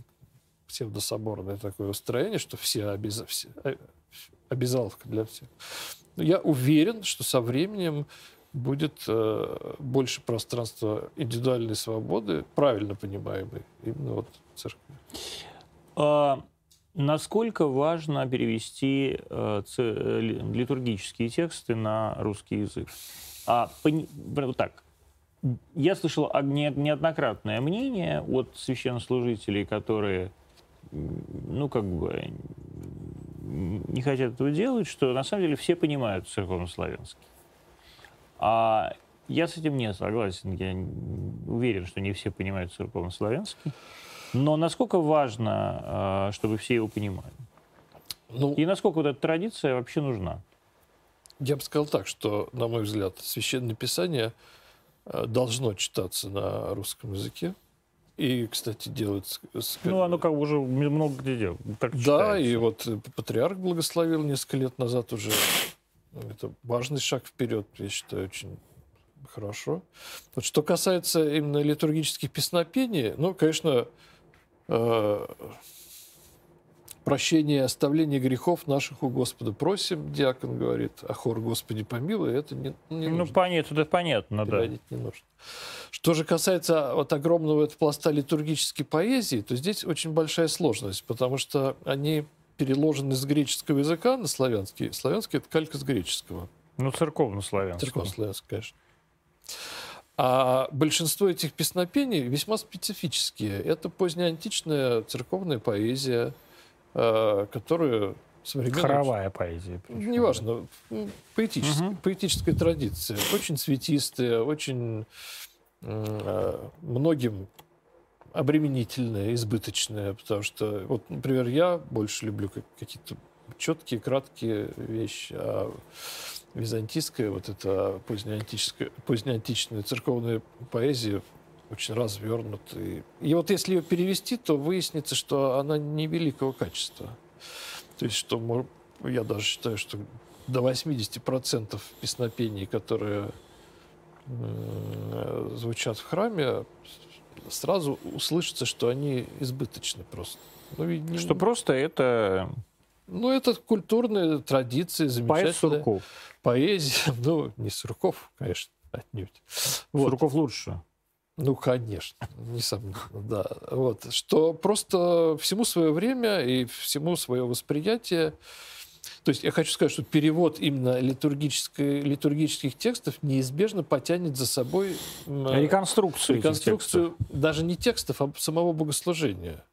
псевдособорное такое устроение, что все, обяз... все э, обязаловка для всех. Но я уверен, что со временем будет э, больше пространства индивидуальной свободы, правильно понимаемой, именно вот церкви. А, насколько важно перевести э, ц... Литургические тексты на русский язык? А, пони... вот так. Я слышал неоднократное мнение от священнослужителей, которые ну, как бы, не хотят этого делать, что на самом деле все понимают церковнославянский. А я с этим не согласен. Я уверен, что не все понимают церковнославянский. Но насколько важно, а, чтобы все его понимали? Ну, И насколько вот эта традиция вообще нужна? Я бы сказал так, что, на мой взгляд, Священное Писание э, должно читаться на русском языке. И, кстати, делают... Ну, оно как бы уже много где делают. Так да, читается. и вот патриарх благословил несколько лет назад уже. Это важный шаг вперед, я считаю, очень хорошо. Вот что касается именно литургических песнопений, ну, конечно, э, прощения и оставления грехов наших у Господа просим, диакон говорит, а хор Господи помилуй, это не, не Ну, нужно. понятно, это понятно, да. переводить не нужно. Что же касается вот огромного этого пласта литургической поэзии, то здесь очень большая сложность, потому что они переложены с греческого языка на славянский. Славянский — это калька с греческого. Ну, церковно-славянского. Церковно-славянский, конечно. А большинство этих песнопений весьма специфические. Это позднеантичная церковная поэзия, э, которая современная... Хоровая поэзия. причем, Неважно, поэтическая, Мгм. поэтическая традиция. Очень цветистая, очень э, многим обременительная, избыточная. Потому что, вот, например, я больше люблю как- какие-то четкие, краткие вещи, а византийская, вот эта позднеантическая, позднеантичная церковная поэзия очень развернутая. И вот если ее перевести, то выяснится, что она невеликого качества. То есть, что я даже считаю, что до 80% песнопений, которые м, звучат в храме, сразу услышится, что они избыточны просто. Ну, не- Что просто это ну, это культурная традиция, поэт замечательная Сурков. поэзия. Ну, не Сурков, конечно, отнюдь. Вот. Сурков лучше. Ну, конечно, несомненно, да. Вот. Что просто всему свое время и всему свое восприятие. То есть я хочу сказать, что перевод именно литургических текстов неизбежно потянет за собой Реконструкцию. реконструкцию даже не текстов, а самого богослужения.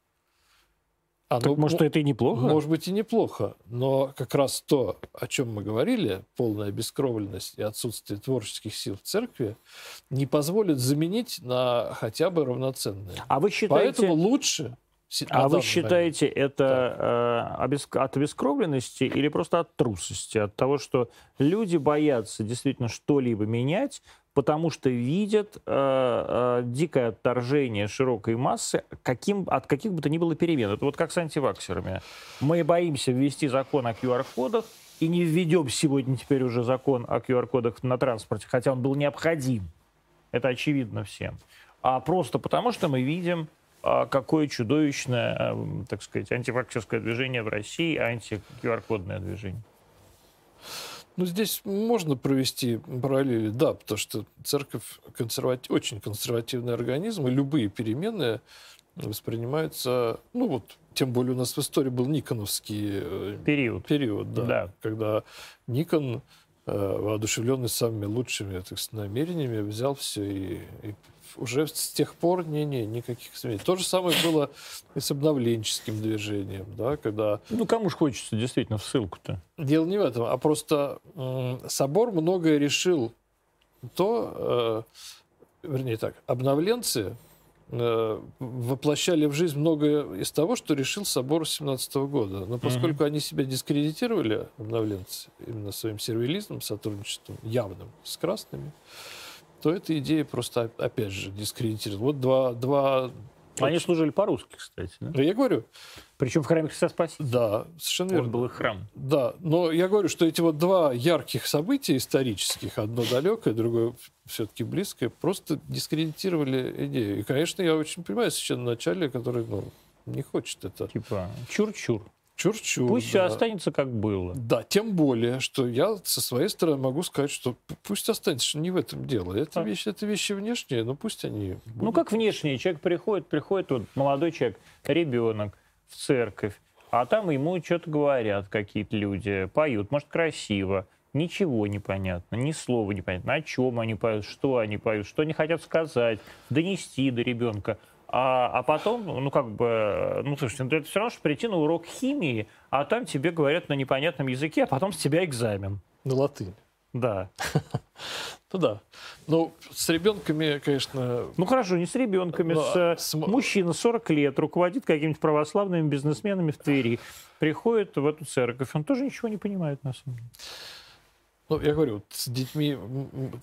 Оно текстов. Так, может, мо- это и неплохо? может быть и неплохо, но как раз то, о чем мы говорили, полная обескровленность и отсутствие творческих сил в церкви, не позволит заменить на хотя бы равноценное. А вы считаете... Поэтому лучше... А вы считаете, это э, от обескровленности или просто от трусости? От того, что люди боятся действительно что-либо менять, потому что видят э, э, дикое отторжение широкой массы каким, от каких бы то ни было перемен. Это вот как с антиваксерами. Мы боимся ввести закон о QR-кодах и не введем сегодня теперь уже закон о QR-кодах на транспорте, хотя он был необходим. Это очевидно всем. А просто потому, что мы видим, какое чудовищное, а, так сказать, антиваксерское движение в России, анти-QR-кодное движение. Ну, здесь можно провести параллели, да, потому что церковь консервати- очень консервативный организм, и любые перемены воспринимаются, ну вот, тем более у нас в истории был Никоновский э, Период. период, да, Да. когда Никон, э, воодушевленный самыми лучшими так сказать, намерениями, взял все и, и уже с тех пор не-не, никаких изменений. То же самое было и с обновленческим движением, да, когда Ну, кому ж хочется действительно в ссылку-то? Дело не в этом, а просто м, собор многое решил то, э, вернее так, обновленцы э, воплощали в жизнь многое из того, что решил собор 17 года. Но поскольку они себя дискредитировали, обновленцы, именно своим сервилизмом, сотрудничеством явным с красными, то эта идея просто, опять же, дискредитирована. Вот два... два Они служили по-русски, кстати. Да? Я говорю, Причем в храме Христа Спасителя. да, совершенно Он верно. был их храм. Да, но я говорю, что эти вот два ярких события исторических, одно далекое, другое все-таки близкое, просто дискредитировали идею. И, конечно, я очень понимаю священноначалие, который ну, не хочет это. Типа, чур-чур. Чур-чур. Пусть все да. останется, как было. Да, тем более, что я со своей стороны могу сказать, что пусть останется, что не в этом дело. Это, А. вещи, это вещи внешние, но пусть они... Ну, будут. как внешний человек приходит, приходит вот молодой человек, ребенок в церковь, а там ему что-то говорят какие-то люди, поют, может, красиво, ничего не понятно, ни слова не понятно, о чем они поют, что они поют, что они хотят сказать, донести до ребенка. А, а потом, ну, как бы, ну, слушайте, ну, это все равно, что прийти на урок химии, а там тебе говорят на непонятном языке, а потом с тебя экзамен. На латынь. Да. Ну да. Ну, с ребенками, конечно, Ну хорошо, не с ребенками, Ну, с, а с мужчина 40 лет, руководит какими-то православными бизнесменами в Твери, приходит в эту церковь, он тоже ничего не понимает на самом деле. Ну, я говорю, вот с детьми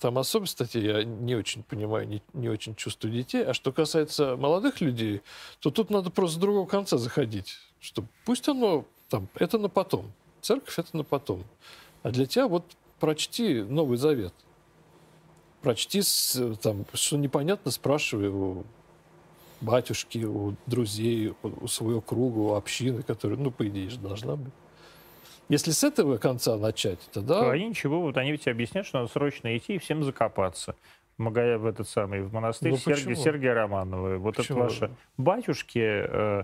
там особо, кстати, я не очень понимаю, не, не очень чувствую детей. А что касается молодых людей, то тут надо просто с другого конца заходить. Что пусть оно там, это на потом. Церковь это на потом. А для тебя вот прочти Новый Завет. Прочти, там, что непонятно, спрашивай у батюшки, у друзей, у своего круга, у общины, которая, ну, по идее же, должна быть. Если с этого конца начать, тогда... То они ничего, вот они ведь объяснят, что надо срочно идти и всем закопаться. В, Мага... в этот самый, в монастырь Ну, Сергия? Сергия Романова. Вот Почему? это ваши батюшки, э,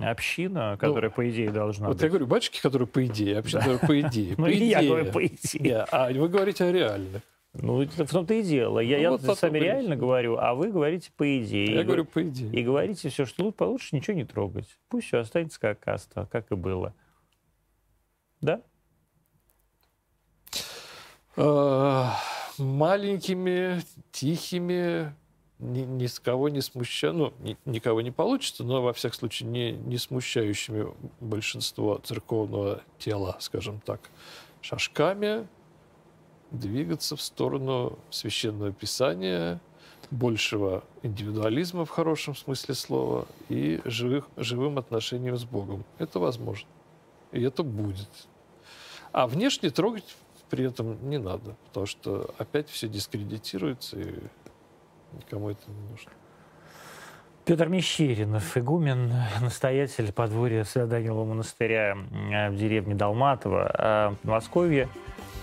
община, которая, по идее, должна Ну, Вот быть. я говорю, батюшки, которые по идее, община, которая по идее. Ну, я говорю, по идее. А вы говорите о реальных. Ну, это в том-то и дело. Я, Ну, я вот вот с вами реально говорю, а вы говорите по идее. Я И говорю го- по идее. И говорите все, что лучше, получше ничего не трогать. Пусть все останется как, оста- как и было. Да? Э, маленькими, тихими, ни, ни с кого не смущая, ну, ни- никого не получится, но, во всяком случае, не, не смущающими большинство церковного тела, скажем так, шажками двигаться в сторону священного писания, большего индивидуализма в хорошем смысле слова и живых, живым отношением с Богом. Это возможно. И это будет. А внешне трогать при этом не надо, потому что опять все дискредитируется, и никому это не нужно. Петр Мещеринов, игумен, настоятель подворья Свято-Данилова монастыря э, в деревне Долматово, а в Подмосковье.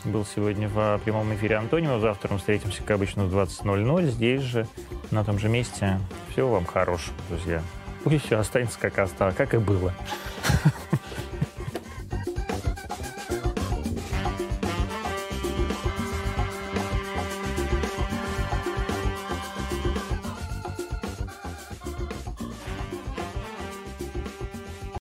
Был сегодня в прямом эфире Антонио. Завтра мы встретимся, как обычно, в 20.00. Здесь же, на том же месте. Всего вам хорошего, друзья. Пусть все останется, как осталось, как и было.